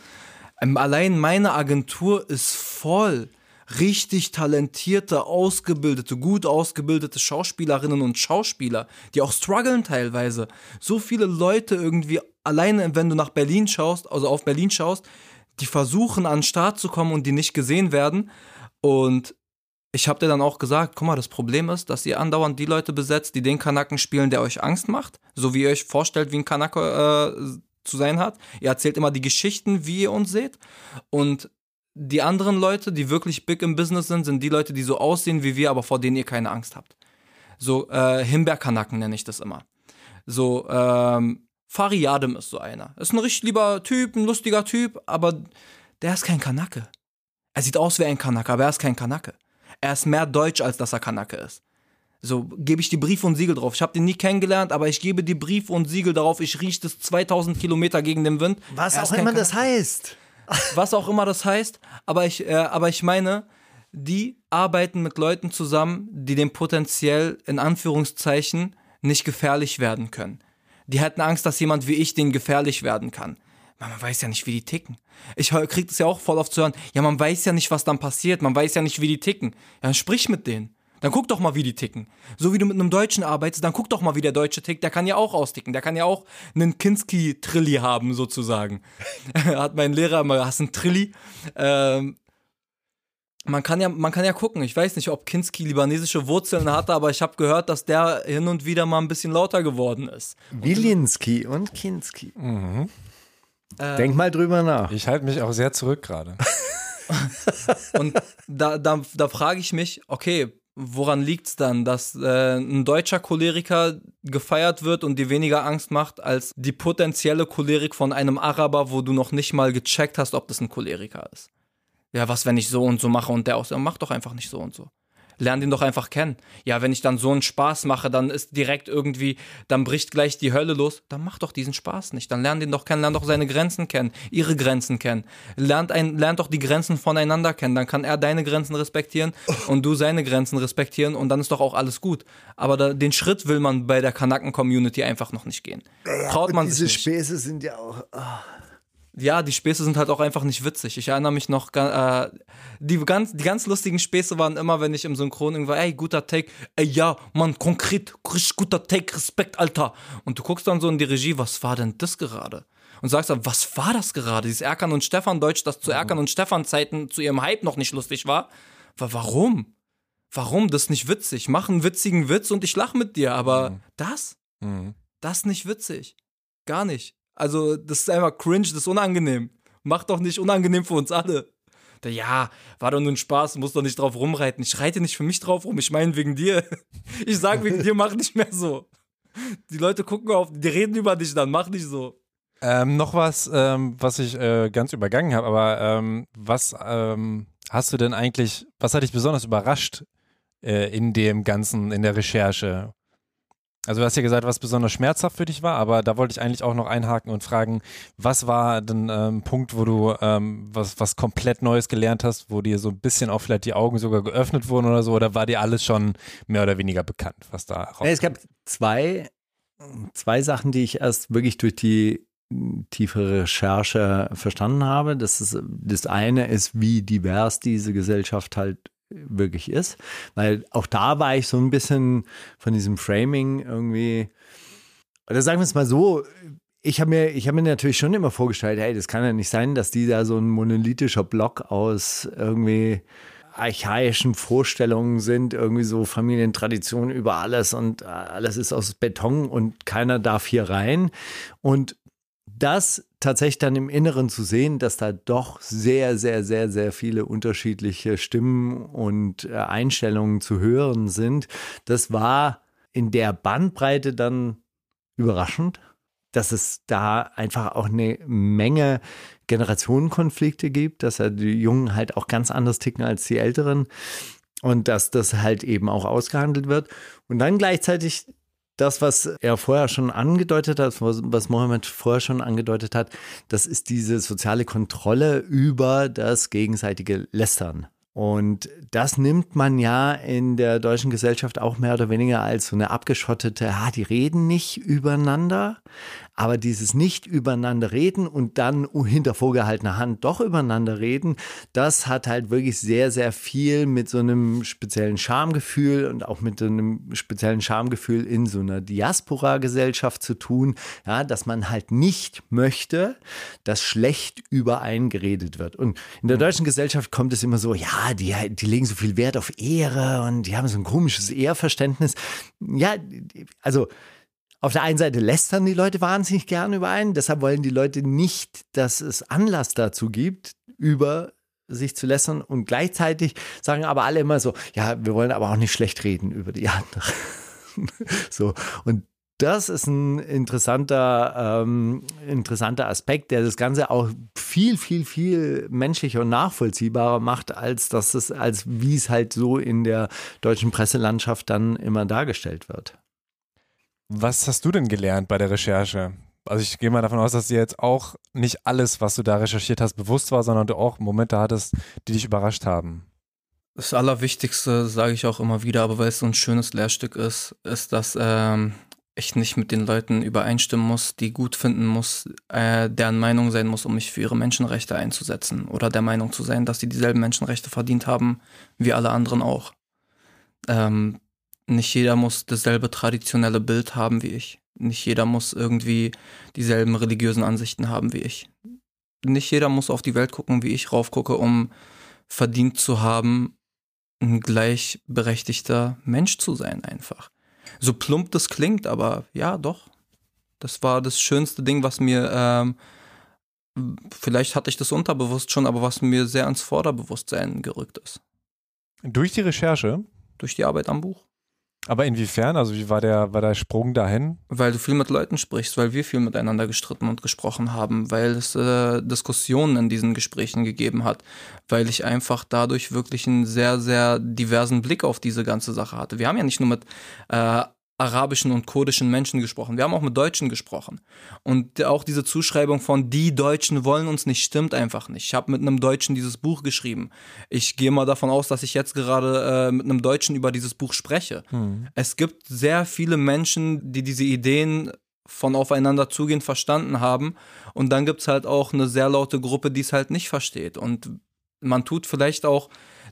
[SPEAKER 1] Ähm, allein meine Agentur ist voll richtig talentierte, ausgebildete, gut ausgebildete Schauspielerinnen und Schauspieler, die auch strugglen teilweise. So viele Leute irgendwie, alleine wenn du nach Berlin schaust, also auf Berlin schaust, die versuchen an den Start zu kommen und die nicht gesehen werden. Und ich habe dir dann auch gesagt, guck mal, das Problem ist, dass ihr andauernd die Leute besetzt, die den Kanaken spielen, der euch Angst macht, so wie ihr euch vorstellt, wie ein Kanake äh, zu sein hat. Ihr erzählt immer die Geschichten, wie ihr uns seht. Und die anderen Leute, die wirklich big im Business sind, sind die Leute, die so aussehen wie wir, aber vor denen ihr keine Angst habt. So äh, Himbeerkanaken nenne ich das immer. So ähm, Fari Yadem ist so einer. Ist ein richtig lieber Typ, ein lustiger Typ, aber der ist kein Kanake. Er sieht aus wie ein Kanake, aber er ist kein Kanake. Er ist mehr deutsch, als dass er Kanake ist. So gebe ich die Briefe und Siegel drauf. Ich habe den nie kennengelernt, aber ich gebe die Briefe und Siegel darauf. Ich rieche das 2000 Kilometer gegen den Wind.
[SPEAKER 2] Was
[SPEAKER 1] Er
[SPEAKER 2] auch immer das
[SPEAKER 1] Kanake
[SPEAKER 2] heißt.
[SPEAKER 1] Was auch immer das heißt, aber ich, äh, aber ich meine, die arbeiten mit Leuten zusammen, die dem potenziell in Anführungszeichen nicht gefährlich werden können. Die hätten Angst, dass jemand wie ich denen gefährlich werden kann. Man weiß ja nicht, wie die ticken. Ich hör- krieg das ja auch voll oft zu hören. Ja, man weiß ja nicht, was dann passiert. Man weiß ja nicht, wie die ticken. Ja, dann sprich mit denen. Dann guck doch mal, wie die ticken. So wie du mit einem Deutschen arbeitest, dann guck doch mal, wie der Deutsche tickt. Der kann ja auch austicken. Der kann ja auch einen Kinski-Trilli haben, sozusagen. Hat mein Lehrer immer, hast du einen Trilli? Ähm, man kann ja, man kann ja gucken. Ich weiß nicht, ob Kinski libanesische Wurzeln hatte, aber ich habe gehört, dass der hin und wieder mal ein bisschen lauter geworden ist.
[SPEAKER 2] Wilinski und Kinski.
[SPEAKER 1] Ähm,
[SPEAKER 2] Denk mal drüber nach.
[SPEAKER 4] Ich halte mich auch sehr zurück gerade.
[SPEAKER 1] Und da, da, da frage ich mich, okay, woran liegt es dann, dass äh, ein deutscher Choleriker gefeiert wird und dir weniger Angst macht als die potenzielle Cholerik von einem Araber, wo du noch nicht mal gecheckt hast, ob das ein Choleriker ist? Ja, was, wenn ich so und so mache und der auch so, mach doch einfach nicht so und so. Lern den doch einfach kennen. Ja, wenn ich dann so einen Spaß mache, dann ist direkt irgendwie, dann bricht gleich die Hölle los. Dann mach doch diesen Spaß nicht. Dann lern den doch kennen, lern doch seine Grenzen kennen, ihre Grenzen kennen. Lernt, ein, lernt doch die Grenzen voneinander kennen. Dann kann er deine Grenzen respektieren und du seine Grenzen respektieren und dann ist doch auch alles gut. Aber da, den Schritt will man bei der Kanaken-Community einfach noch nicht gehen. Traut man
[SPEAKER 2] diese
[SPEAKER 1] sich nicht.
[SPEAKER 2] Späße sind ja auch. ah.
[SPEAKER 1] Ja, die Späße sind halt auch einfach nicht witzig. Ich erinnere mich noch, äh, die ganz, die ganz lustigen Späße waren immer, wenn ich im Synchron irgendwo, ey, guter Take, ey, ja, Mann, konkret, richtig guter Take, Respekt, Alter. Und du guckst dann so in die Regie, was war denn das gerade? Und sagst dann, was war das gerade? Dieses Erkan und Stefan Deutsch, das zu Erkan und Stefan Zeiten zu ihrem Hype noch nicht lustig war. Wa- Warum? Warum? Das ist nicht witzig. Mach einen witzigen Witz und ich lach mit dir, aber das?
[SPEAKER 4] Mhm.
[SPEAKER 1] Das ist nicht witzig. Gar nicht. Also, das ist einfach cringe, das ist unangenehm. Mach doch nicht unangenehm für uns alle. Da, ja, war doch nur ein Spaß, muss doch nicht drauf rumreiten. Ich reite nicht für mich drauf rum, ich meine wegen dir. Ich sag wegen dir, mach nicht mehr so. Die Leute gucken auf, die reden über dich dann, mach nicht so.
[SPEAKER 4] Ähm, noch was, ähm, was ich äh, ganz übergangen habe, aber ähm, was ähm, hast du denn eigentlich, was hat dich besonders überrascht äh, in dem Ganzen, in der Recherche? Also du hast ja gesagt, was besonders schmerzhaft für dich war, aber da wollte ich eigentlich auch noch einhaken und fragen, was war denn ähm, ein Punkt, wo du ähm, was, was komplett Neues gelernt hast, wo dir so ein bisschen auch vielleicht die Augen sogar geöffnet wurden oder so, oder war dir alles schon mehr oder weniger bekannt, was da raus
[SPEAKER 2] Ja, es gab zwei, zwei Sachen, die ich erst wirklich durch die tiefe Recherche verstanden habe. Das, ist, das eine ist, wie divers diese Gesellschaft halt wirklich ist. Weil auch da war ich so ein bisschen von diesem Framing irgendwie, oder sagen wir es mal so, ich habe mir, habe mir natürlich schon immer vorgestellt, hey, das kann ja nicht sein, dass die da so ein monolithischer Block aus irgendwie archaischen Vorstellungen sind, irgendwie so Familientradition über alles und äh, alles ist aus Beton und keiner darf hier rein. Und das tatsächlich dann im Inneren zu sehen, dass da doch sehr, sehr, sehr, sehr viele unterschiedliche Stimmen und äh, Einstellungen zu hören sind, das war in der Bandbreite dann überraschend, dass es da einfach auch eine Menge Generationenkonflikte gibt, dass ja die Jungen halt auch ganz anders ticken als die Älteren und dass das halt eben auch ausgehandelt wird. Und dann gleichzeitig das, was er vorher schon angedeutet hat, was Mohammed vorher schon angedeutet hat, das ist diese soziale Kontrolle über das gegenseitige Lästern. Und das nimmt man ja in der deutschen Gesellschaft auch mehr oder weniger als so eine abgeschottete, ah, die reden nicht übereinander, aber dieses nicht übereinander reden und dann hinter vorgehaltener Hand doch übereinander reden, das hat halt wirklich sehr, sehr viel mit so einem speziellen Schamgefühl und auch mit so einem speziellen Schamgefühl in so einer Diaspora-Gesellschaft zu tun, ja, dass man halt nicht möchte, dass schlecht über einen geredet wird. Und in der deutschen Gesellschaft kommt es immer so, ja, die, die legen so viel Wert auf Ehre und die haben so ein komisches Ehrverständnis. Ja, also auf der einen Seite lästern die Leute wahnsinnig gern über einen, deshalb wollen die Leute nicht, dass es Anlass dazu gibt, über sich zu lästern und gleichzeitig sagen aber alle immer so, ja, wir wollen aber auch nicht schlecht reden über die anderen. so, und das ist ein interessanter, ähm, interessanter Aspekt, der das Ganze auch viel, viel, viel menschlicher und nachvollziehbarer macht, als dass es, als wie es halt so in der deutschen Presselandschaft dann immer dargestellt wird.
[SPEAKER 4] Was hast du denn gelernt bei der Recherche? Also ich gehe mal davon aus, dass dir jetzt auch nicht alles, was du da recherchiert hast, bewusst war, sondern du auch Momente hattest, die dich überrascht haben.
[SPEAKER 1] Das Allerwichtigste, sage ich auch immer wieder, aber weil es so ein schönes Lehrstück ist, ist, dass ähm, ich nicht mit den Leuten übereinstimmen muss, die gut finden muss, äh, deren Meinung sein muss, um mich für ihre Menschenrechte einzusetzen oder der Meinung zu sein, dass sie dieselben Menschenrechte verdient haben wie alle anderen auch. Ähm, nicht jeder muss dasselbe traditionelle Bild haben wie ich. Nicht jeder muss irgendwie dieselben religiösen Ansichten haben wie ich. Nicht jeder muss auf die Welt gucken, wie ich raufgucke, um verdient zu haben, ein gleichberechtigter Mensch zu sein einfach. So plump das klingt, aber ja, doch. Das war das schönste Ding, was mir, ähm, vielleicht hatte ich das unterbewusst schon, aber was mir sehr ans Vorderbewusstsein gerückt ist.
[SPEAKER 4] Durch die Recherche,
[SPEAKER 1] Durch die Arbeit am Buch.
[SPEAKER 4] Aber inwiefern? Also wie war der, war der Sprung dahin?
[SPEAKER 1] Weil du viel mit Leuten sprichst, weil wir viel miteinander gestritten und gesprochen haben, weil es äh, Diskussionen in diesen Gesprächen gegeben hat, weil ich einfach dadurch wirklich einen sehr, sehr diversen Blick auf diese ganze Sache hatte. Wir haben ja nicht nur mit äh, arabischen und kurdischen Menschen gesprochen. Wir haben auch mit Deutschen gesprochen. Und auch diese Zuschreibung von die Deutschen wollen uns nicht stimmt einfach nicht. Ich habe mit einem Deutschen dieses Buch geschrieben. Ich gehe mal davon aus, dass ich jetzt gerade äh, mit einem Deutschen über dieses Buch spreche. Hm. Es gibt sehr viele Menschen, die diese Ideen von aufeinander zugehen verstanden haben. Und dann gibt es halt auch eine sehr laute Gruppe, die es halt nicht versteht. Und man tut vielleicht auch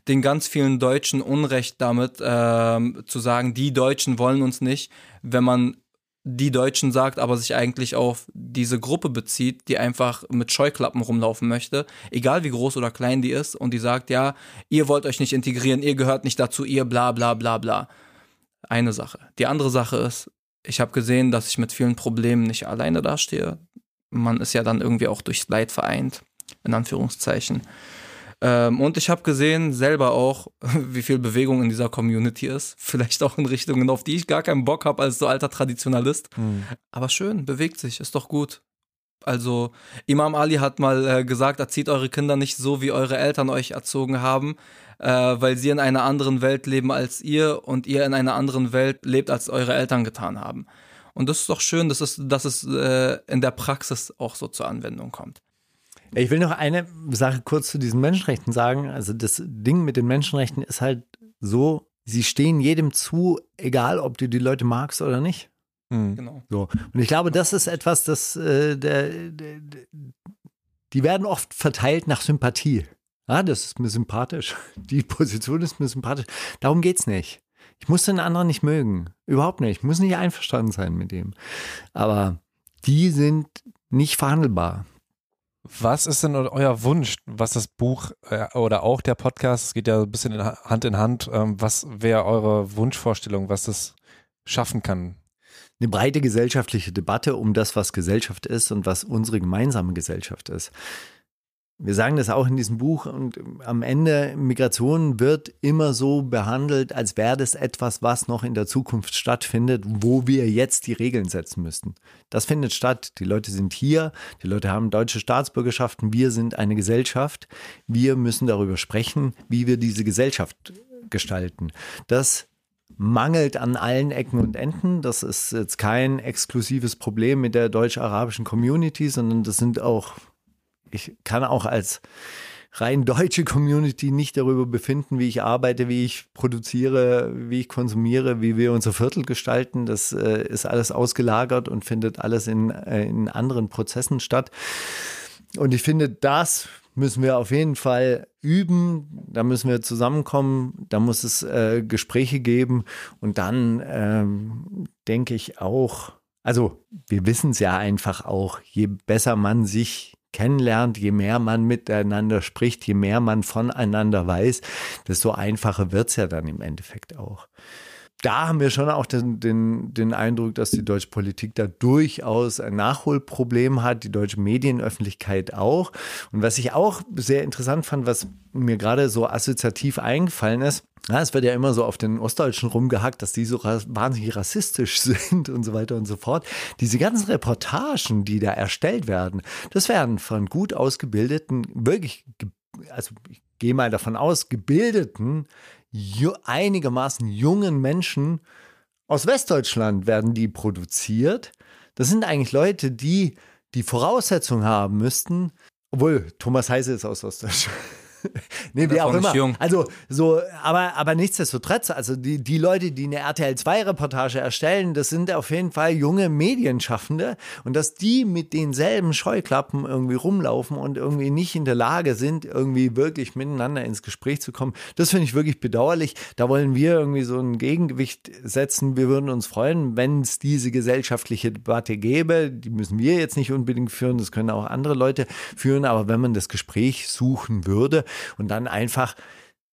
[SPEAKER 1] den ganz vielen Deutschen Unrecht damit, äh, zu sagen, die Deutschen wollen uns nicht, wenn man die Deutschen sagt, aber sich eigentlich auf diese Gruppe bezieht, die einfach mit Scheuklappen rumlaufen möchte, egal wie groß oder klein die ist, und die sagt, ja, ihr wollt euch nicht integrieren, ihr gehört nicht dazu, ihr bla bla bla bla. Eine Sache. Die andere Sache ist, ich habe gesehen, dass ich mit vielen Problemen nicht alleine dastehe. Man ist ja dann irgendwie auch durchs Leid vereint, in Anführungszeichen. Ähm, und ich habe gesehen selber auch, wie viel Bewegung in dieser Community ist. Vielleicht auch in Richtungen, auf die ich gar keinen Bock habe als so alter Traditionalist. Mhm. Aber schön, bewegt sich, ist doch gut. Also Imam Ali hat mal äh, gesagt, erzieht eure Kinder nicht so, wie eure Eltern euch erzogen haben, äh, weil sie in einer anderen Welt leben als ihr und ihr in einer anderen Welt lebt, als eure Eltern getan haben. Und das ist doch schön, dass es, dass es äh, in der Praxis auch so zur Anwendung kommt.
[SPEAKER 2] Ich will noch eine Sache kurz zu diesen Menschenrechten sagen. Also das Ding mit den Menschenrechten ist halt so, sie stehen jedem zu, egal ob du die Leute magst oder nicht. Mhm. Genau. So. Und ich glaube, das ist etwas, das äh, der, der, die werden oft verteilt nach Sympathie. Ah, das ist mir sympathisch. Die Position ist mir sympathisch. Darum geht es nicht. Ich muss den anderen nicht mögen. Überhaupt nicht. Ich muss nicht einverstanden sein mit dem. Aber die sind nicht verhandelbar.
[SPEAKER 4] Was ist denn euer Wunsch, was das Buch äh, oder auch der Podcast, es geht ja ein bisschen Hand in Hand, ähm, was wäre eure Wunschvorstellung, was das schaffen kann?
[SPEAKER 2] Eine breite gesellschaftliche Debatte um das, was Gesellschaft ist und was unsere gemeinsame Gesellschaft ist. Wir sagen das auch in diesem Buch und am Ende, Migration wird immer so behandelt, als wäre das etwas, was noch in der Zukunft stattfindet, wo wir jetzt die Regeln setzen müssten. Das findet statt. Die Leute sind hier, die Leute haben deutsche Staatsbürgerschaften, wir sind eine Gesellschaft. Wir müssen darüber sprechen, wie wir diese Gesellschaft gestalten. Das mangelt an allen Ecken und Enden. Das ist jetzt kein exklusives Problem mit der deutsch-arabischen Community, sondern das sind auch ich kann auch als rein deutsche Community nicht darüber befinden, wie ich arbeite, wie ich produziere, wie ich konsumiere, wie wir unser Viertel gestalten. Das äh, ist alles ausgelagert und findet alles in, äh, in anderen Prozessen statt. Und ich finde, das müssen wir auf jeden Fall üben. Da müssen wir zusammenkommen. Da muss es äh, Gespräche geben. Und dann ähm, denke ich auch, also wir wissen es ja einfach auch, je besser man sich kennenlernt, je mehr man miteinander spricht, je mehr man voneinander weiß, desto einfacher wird es ja dann im Endeffekt auch. Da haben wir schon auch den, den, den Eindruck, dass die deutsche Politik da durchaus ein Nachholproblem hat, die deutsche Medienöffentlichkeit auch. Und was ich auch sehr interessant fand, was mir gerade so assoziativ eingefallen ist, ja, es wird ja immer so auf den Ostdeutschen rumgehackt, dass die so wahnsinnig rassistisch sind und so weiter und so fort. Diese ganzen Reportagen, die da erstellt werden, das werden von gut ausgebildeten, wirklich, also ich gehe mal davon aus, gebildeten, einigermaßen jungen Menschen aus Westdeutschland werden die produziert. Das sind eigentlich Leute, die die Voraussetzung haben müssten, obwohl Thomas Heise ist aus Ostdeutschland. Nee, wie auch immer. Jung. Also so, aber, aber nichtsdestotrotz, also die, die Leute, die eine RTL 2 Reportage erstellen, das sind auf jeden Fall junge Medienschaffende und dass die mit denselben Scheuklappen irgendwie rumlaufen und irgendwie nicht in der Lage sind, irgendwie wirklich miteinander ins Gespräch zu kommen, das finde ich wirklich bedauerlich. Da wollen wir irgendwie so ein Gegengewicht setzen. Wir würden uns freuen, wenn es diese gesellschaftliche Debatte gäbe. Die müssen wir jetzt nicht unbedingt führen, das können auch andere Leute führen, aber wenn man das Gespräch suchen würde, und dann einfach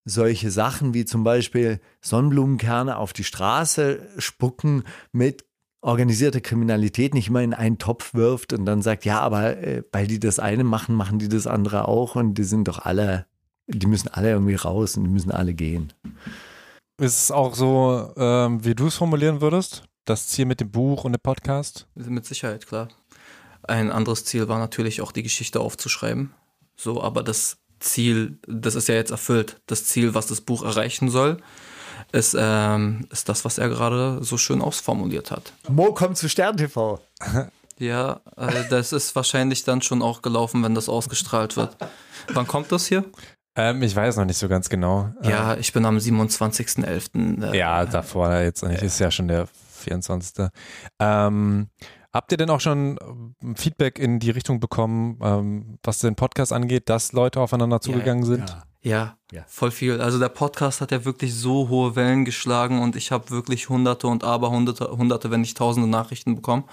[SPEAKER 2] solche Sachen wie zum Beispiel Sonnenblumenkerne auf die Straße spucken mit organisierter Kriminalität nicht immer in einen Topf wirft und dann sagt, ja, aber äh, weil die das eine machen, machen die das andere auch und die sind doch alle, die müssen alle irgendwie raus und die müssen alle gehen.
[SPEAKER 4] ist es auch so, ähm, wie du es formulieren würdest? Das Ziel mit dem Buch und dem Podcast?
[SPEAKER 1] Mit Sicherheit, klar. Ein anderes Ziel war natürlich auch die Geschichte aufzuschreiben. So, aber das Ziel, das ist ja jetzt erfüllt. Das Ziel, was das Buch erreichen soll, ist, ähm, ist das, was er gerade so schön ausformuliert hat.
[SPEAKER 2] Mo kommt zu Stern TV.
[SPEAKER 1] Ja, äh, das ist wahrscheinlich dann schon auch gelaufen, wenn das ausgestrahlt wird. Wann kommt das hier?
[SPEAKER 4] Ähm, ich weiß noch nicht so ganz genau.
[SPEAKER 1] Ja, ich bin am 27.11.
[SPEAKER 4] Äh, ja, davor jetzt nicht. Ist ja schon der 24. Ähm, habt ihr denn auch schon ähm, Feedback in die Richtung bekommen, ähm, was den Podcast angeht, dass Leute aufeinander zugegangen
[SPEAKER 1] ja,
[SPEAKER 4] sind?
[SPEAKER 1] Ja. Ja, ja, voll viel. Also der Podcast hat ja wirklich so hohe Wellen geschlagen und ich habe wirklich hunderte und aber hunderte, hunderte, wenn nicht tausende Nachrichten bekommen.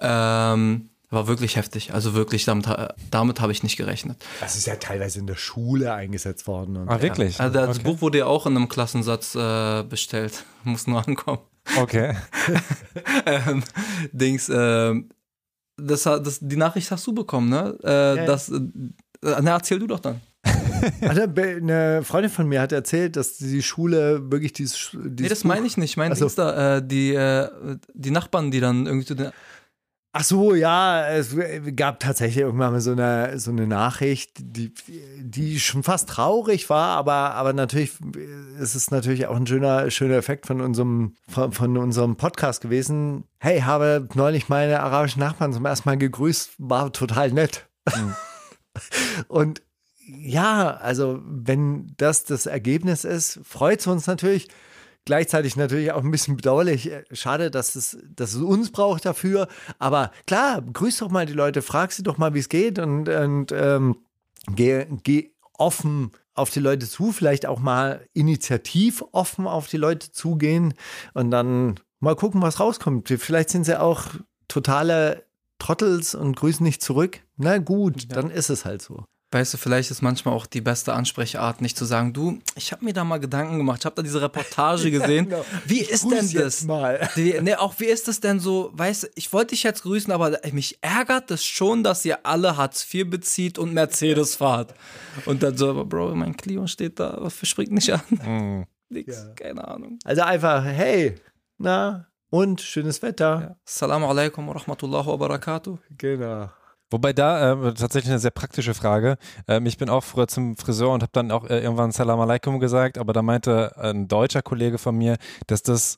[SPEAKER 1] Ähm, war wirklich heftig. Also wirklich, damit, damit habe ich nicht gerechnet.
[SPEAKER 2] Das ist ja teilweise in der Schule eingesetzt worden.
[SPEAKER 4] Und ah, wirklich?
[SPEAKER 1] Ja. Also das okay. Buch wurde ja auch in einem Klassensatz äh, bestellt. Muss nur ankommen.
[SPEAKER 4] Okay.
[SPEAKER 1] ähm, Dings, äh, das, das, die Nachricht hast du bekommen, ne? Äh, ja. das, äh, na, erzähl du doch dann.
[SPEAKER 2] Also, eine Freundin von mir hat erzählt, dass die Schule wirklich dieses. dieses
[SPEAKER 1] nee, das meine ich nicht. Ich meine, also, da, äh, die, äh, die Nachbarn, die dann irgendwie zu den.
[SPEAKER 2] Ach so, ja, es gab tatsächlich irgendwann mal so eine, so eine Nachricht, die, die schon fast traurig war, aber, aber natürlich ist es natürlich auch ein schöner, schöner Effekt von unserem, von, von unserem Podcast gewesen. Hey, habe neulich meine arabischen Nachbarn zum ersten Mal gegrüßt, war total nett. Mhm. Und ja, also wenn das das Ergebnis ist, freut es uns natürlich. Gleichzeitig natürlich auch ein bisschen bedauerlich. Schade, dass es, dass es uns braucht dafür. Aber klar, grüß doch mal die Leute, frag sie doch mal, wie es geht und, und ähm, geh, geh offen auf die Leute zu, vielleicht auch mal initiativ offen auf die Leute zugehen und dann mal gucken, was rauskommt. Vielleicht sind sie auch totale Trottels und grüßen nicht zurück. Na gut, ja. dann ist es halt so.
[SPEAKER 1] Weißt du, vielleicht ist manchmal auch die beste Ansprechart, nicht zu sagen, du, ich habe mir da mal Gedanken gemacht, ich habe da diese Reportage gesehen. ja, genau. Wie ist denn das?
[SPEAKER 2] Mal.
[SPEAKER 1] Die, ne, auch wie ist das denn so, weißt du, ich wollte dich jetzt grüßen, aber mich ärgert es schon, dass ihr alle Hartz IV bezieht und Mercedes fahrt. Und dann so, aber Bro, mein Clio steht da, was springt nicht an? Mhm. Nix, ja. keine Ahnung.
[SPEAKER 2] Also einfach, hey, na, und schönes Wetter. Ja.
[SPEAKER 1] Assalamu alaikum wa rahmatullahi wa barakatuh.
[SPEAKER 2] Genau.
[SPEAKER 4] Wobei da äh, tatsächlich eine sehr praktische Frage. Ähm, ich bin auch früher zum Friseur und habe dann auch äh, irgendwann Salam Alaikum gesagt, aber da meinte ein deutscher Kollege von mir, dass das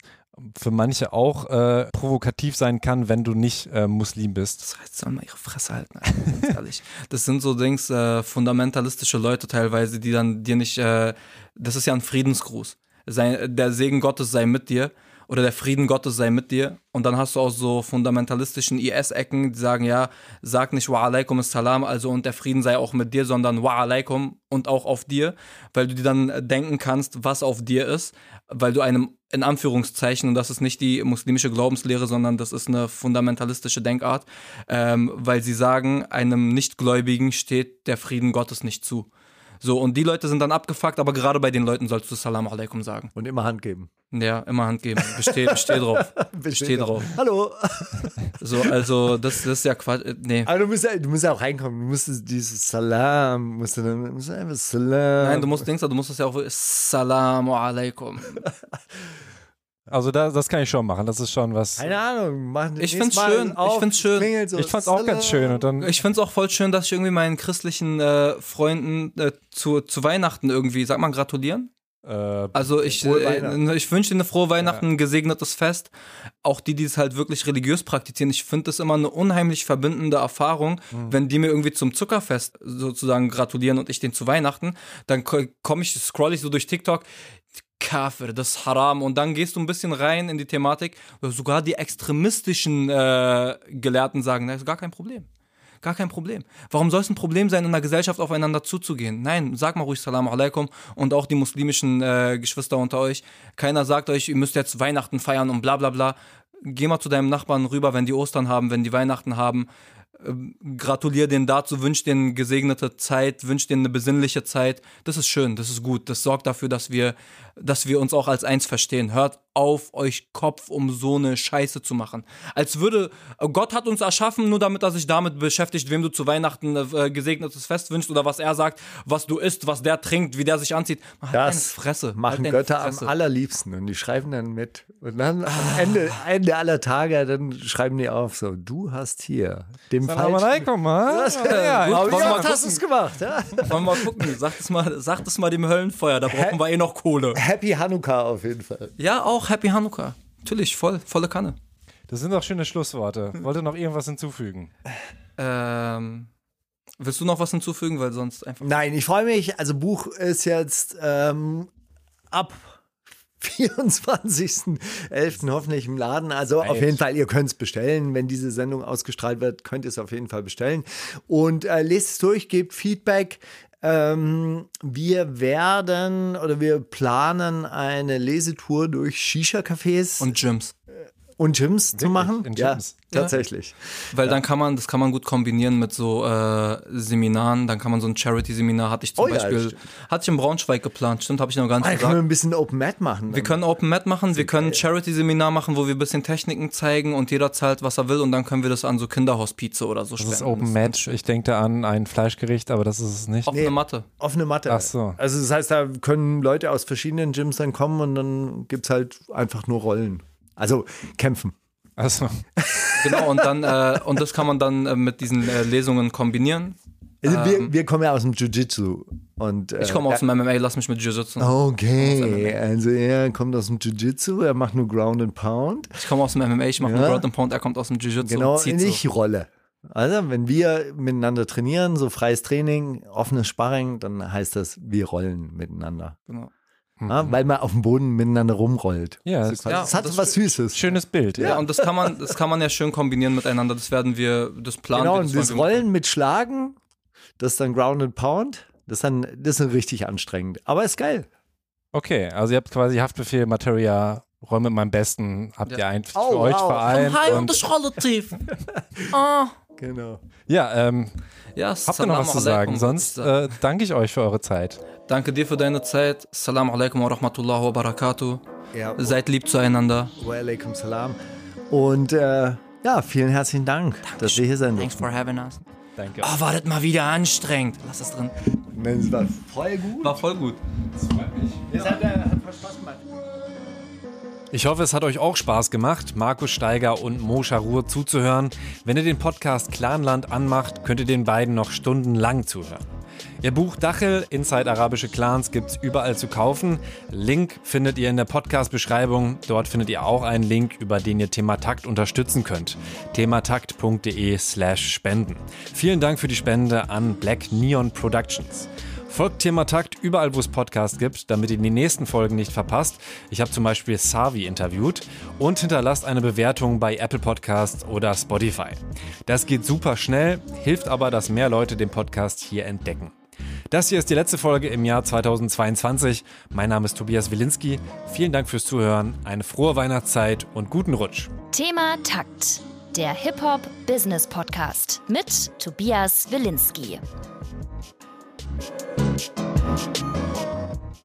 [SPEAKER 4] für manche auch äh, provokativ sein kann, wenn du nicht äh, Muslim bist.
[SPEAKER 1] Das heißt, sollen mal ihre Fresse halten, ganz ehrlich. Das sind so Dings, äh, fundamentalistische Leute teilweise, die dann dir nicht, äh, das ist ja ein Friedensgruß. Sei, der Segen Gottes sei mit dir oder der Frieden Gottes sei mit dir. Und dann hast du auch so fundamentalistischen IS-Ecken, die sagen, ja, sag nicht wa alaikum salam, also und der Frieden sei auch mit dir, sondern wa alaikum und auch auf dir, weil du dir dann denken kannst, was auf dir ist, weil du einem, in Anführungszeichen, und das ist nicht die muslimische Glaubenslehre, sondern das ist eine fundamentalistische Denkart, ähm, weil sie sagen, einem Nichtgläubigen steht der Frieden Gottes nicht zu. So, und die Leute sind dann abgefuckt, aber gerade bei den Leuten sollst du Salam alaikum sagen.
[SPEAKER 2] Und immer Hand geben.
[SPEAKER 1] Ja, immer Hand geben. Besteh, besteh drauf. besteh drauf.
[SPEAKER 2] Hallo.
[SPEAKER 1] So, also, das, das ist ja Quatsch. Äh, nee.
[SPEAKER 2] Aber du musst, ja, du musst ja auch reinkommen. Du musst dieses Salam, musst du dann, musst du einfach Salam.
[SPEAKER 1] Nein, du musst, denkst, du musst das ja auch Salam alaikum.
[SPEAKER 4] Also das, das kann ich schon machen. Das ist schon was.
[SPEAKER 2] Keine Ahnung. Machen
[SPEAKER 1] ich find's schön. Auf, ich find's schön.
[SPEAKER 4] So ich fand's auch ganz schön. Und dann
[SPEAKER 1] ich find's auch voll schön, dass ich irgendwie meinen christlichen äh, Freunden äh, zu, zu Weihnachten irgendwie, sag mal, gratulieren. Äh, also ich, äh, ich wünsche dir eine frohe Weihnachten, ja. ein gesegnetes Fest. Auch die, die es halt wirklich religiös praktizieren. Ich finde das immer eine unheimlich verbindende Erfahrung, mhm. wenn die mir irgendwie zum Zuckerfest sozusagen gratulieren und ich den zu Weihnachten. Dann komme ich, scroll ich so durch TikTok. Kafir, das Haram. Und dann gehst du ein bisschen rein in die Thematik. Sogar die extremistischen äh, Gelehrten sagen, das ist gar kein Problem. Gar kein Problem. Warum soll es ein Problem sein, in der Gesellschaft aufeinander zuzugehen? Nein, sag mal ruhig Salam alaikum und auch die muslimischen äh, Geschwister unter euch. Keiner sagt euch, ihr müsst jetzt Weihnachten feiern und bla bla bla. Geh mal zu deinem Nachbarn rüber, wenn die Ostern haben, wenn die Weihnachten haben. Ähm, gratuliere denen dazu, wünsche denen gesegnete Zeit, wünsche denen eine besinnliche Zeit. Das ist schön, das ist gut. Das sorgt dafür, dass wir, dass wir uns auch als eins verstehen. Hört auf euch Kopf, um so eine Scheiße zu machen. Als würde, Gott hat uns erschaffen, nur damit er sich damit beschäftigt, wem du zu Weihnachten äh, gesegnetes Fest wünschst oder was er sagt, was du isst, was der trinkt, wie der sich anzieht. Man hat
[SPEAKER 2] Das
[SPEAKER 1] Fresse.
[SPEAKER 2] machen
[SPEAKER 1] Halt
[SPEAKER 2] Götter
[SPEAKER 1] Fresse.
[SPEAKER 2] am allerliebsten und die schreiben dann mit. Und dann am Ende, Ende aller Tage, dann schreiben die auf so, du hast hier dem falschen...
[SPEAKER 4] alaikum?
[SPEAKER 2] Das,
[SPEAKER 1] gut,
[SPEAKER 2] ja,
[SPEAKER 1] wollen wir
[SPEAKER 2] ja,
[SPEAKER 1] mal
[SPEAKER 2] hast du es gemacht. Ja?
[SPEAKER 1] Wollen wir mal gucken. Sagt es mal, sagt es mal dem Höllenfeuer, da brauchen wir eh noch Kohle.
[SPEAKER 2] Happy Hanukkah auf jeden Fall.
[SPEAKER 1] Ja, auch Happy Hanukkah. Natürlich, voll, volle Kanne.
[SPEAKER 4] Das sind doch schöne Schlussworte. Wollte noch irgendwas hinzufügen?
[SPEAKER 1] Ähm, willst du noch was hinzufügen, weil sonst einfach.
[SPEAKER 2] Nein, ich freue mich. Also Buch ist jetzt ähm, ab 24.11. hoffentlich im Laden. Also auf jeden Fall, ihr könnt es bestellen. Wenn diese Sendung ausgestrahlt wird, könnt ihr es auf jeden Fall bestellen. Und äh, lest es durch, gebt Feedback. Ähm, wir werden oder wir planen eine Lesetour durch Shisha-Cafés. Und,
[SPEAKER 1] Und Gyms.
[SPEAKER 2] Gyms zu machen.
[SPEAKER 4] In
[SPEAKER 2] Ja,
[SPEAKER 4] Gyms?
[SPEAKER 2] tatsächlich.
[SPEAKER 1] Weil dann kann man, das kann man gut kombinieren mit so äh, Seminaren. Dann kann man so ein Charity-Seminar, hatte ich zum
[SPEAKER 2] Oh ja,
[SPEAKER 1] Beispiel,
[SPEAKER 2] stimmt.
[SPEAKER 1] hatte ich in Braunschweig geplant. Stimmt, habe ich noch gar nicht
[SPEAKER 2] Ah, da können wir
[SPEAKER 1] gesagt.
[SPEAKER 2] ein bisschen Open Mat machen.
[SPEAKER 1] Wir können Open Mat machen, wir können ein Charity-Seminar machen, wo wir ein bisschen Techniken zeigen und jeder zahlt, was er will und dann können wir das an so Kinderhospize oder so
[SPEAKER 4] Das ist
[SPEAKER 1] spenden.
[SPEAKER 4] Open Match. Ich denke da an ein Fleischgericht, aber das ist es nicht.
[SPEAKER 1] Offene Matte.
[SPEAKER 2] Offene Matte.
[SPEAKER 4] Ach so.
[SPEAKER 2] Also das heißt, da können Leute aus verschiedenen Gyms dann kommen und dann gibt es halt einfach nur Rollen. Also kämpfen.
[SPEAKER 4] Achso.
[SPEAKER 1] Genau, und dann, äh, und das kann man dann äh, mit diesen äh, Lesungen kombinieren.
[SPEAKER 2] Also wir, wir kommen ja aus dem Jiu-Jitsu. Und, äh,
[SPEAKER 1] Ähm. Ich komme aus dem MMA, lass mich mit Jiu-Jitsu.
[SPEAKER 2] Okay, also er kommt aus dem Jiu-Jitsu, er macht nur Ground and Pound.
[SPEAKER 1] Ich komme aus dem MMA, ich mache
[SPEAKER 2] Ja.
[SPEAKER 1] nur Ground and Pound, er kommt aus dem Jiu-Jitsu
[SPEAKER 2] Genau,
[SPEAKER 1] und so.
[SPEAKER 2] ich rolle. Also wenn wir miteinander trainieren, so freies Training, offenes Sparring, dann heißt das, wir rollen miteinander.
[SPEAKER 1] Genau.
[SPEAKER 2] Ja, weil man auf dem Boden miteinander rumrollt.
[SPEAKER 4] Ja, das-
[SPEAKER 1] ja,
[SPEAKER 2] das hat
[SPEAKER 1] das
[SPEAKER 2] was Süßes.
[SPEAKER 4] Schönes Bild.
[SPEAKER 1] Ja, und das kann man, das kann man ja schön kombinieren miteinander. Das werden wir, das planen
[SPEAKER 2] Genau,
[SPEAKER 1] wir.
[SPEAKER 2] und das
[SPEAKER 1] wollen wir-
[SPEAKER 2] Rollen mit Schlagen, das ist dann Ground and Pound, das ist dann, das ist richtig anstrengend. Aber ist geil.
[SPEAKER 4] Okay, also ihr habt quasi Haftbefehl, Materia, Räum mit meinem Besten, habt
[SPEAKER 1] Ja.
[SPEAKER 4] ihr ein für
[SPEAKER 2] Au,
[SPEAKER 4] euch vereint. Und,
[SPEAKER 1] ist relativ. ah.
[SPEAKER 2] Genau.
[SPEAKER 4] ja, ähm,
[SPEAKER 1] Ja,
[SPEAKER 4] habt ihr noch was zu sagen? Sonst äh, danke ich euch für eure Zeit.
[SPEAKER 1] Danke dir für deine Zeit. Salam alaikum wa rahmatullahi wa barakatuh.
[SPEAKER 2] Ja,
[SPEAKER 1] Seid lieb zueinander.
[SPEAKER 2] wa alaikum salam. Und äh, ja, vielen herzlichen Dank, dass wir hier sein
[SPEAKER 1] Thanks
[SPEAKER 2] durften.
[SPEAKER 1] for having us.
[SPEAKER 4] Danke.
[SPEAKER 1] Ah, war das mal wieder anstrengend. Lass es drin.
[SPEAKER 2] Das war voll gut.
[SPEAKER 1] War voll gut.
[SPEAKER 2] Es hat, äh, hat voll Spaß gemacht.
[SPEAKER 4] Ich hoffe, es hat euch auch Spaß gemacht, Markus Steiger und Mo Scharur zuzuhören. Wenn ihr den Podcast Clanland anmacht, könnt ihr den beiden noch stundenlang zuhören. Ihr Buch Dachel, Inside Arabische Clans, gibt's überall zu kaufen. Link findet ihr in der Podcast-Beschreibung. Dort findet ihr auch einen Link, über den ihr Thematakt unterstützen könnt. thematakt.de slash spenden. Vielen Dank für die Spende an Black Neon Productions. Folgt Thematakt überall, wo es Podcasts gibt, damit ihr die nächsten Folgen nicht verpasst. Ich habe zum Beispiel Savi interviewt und hinterlasst eine Bewertung bei Apple Podcasts oder Spotify. Das geht super schnell, hilft aber, dass mehr Leute den Podcast hier entdecken. Das hier ist die letzte Folge im Jahr 2022. Mein Name ist Tobias Wilinski. Vielen Dank fürs Zuhören, eine frohe Weihnachtszeit und guten Rutsch.
[SPEAKER 3] Thema Takt. Der Hip-Hop-Business-Podcast mit Tobias Wilinski. Musik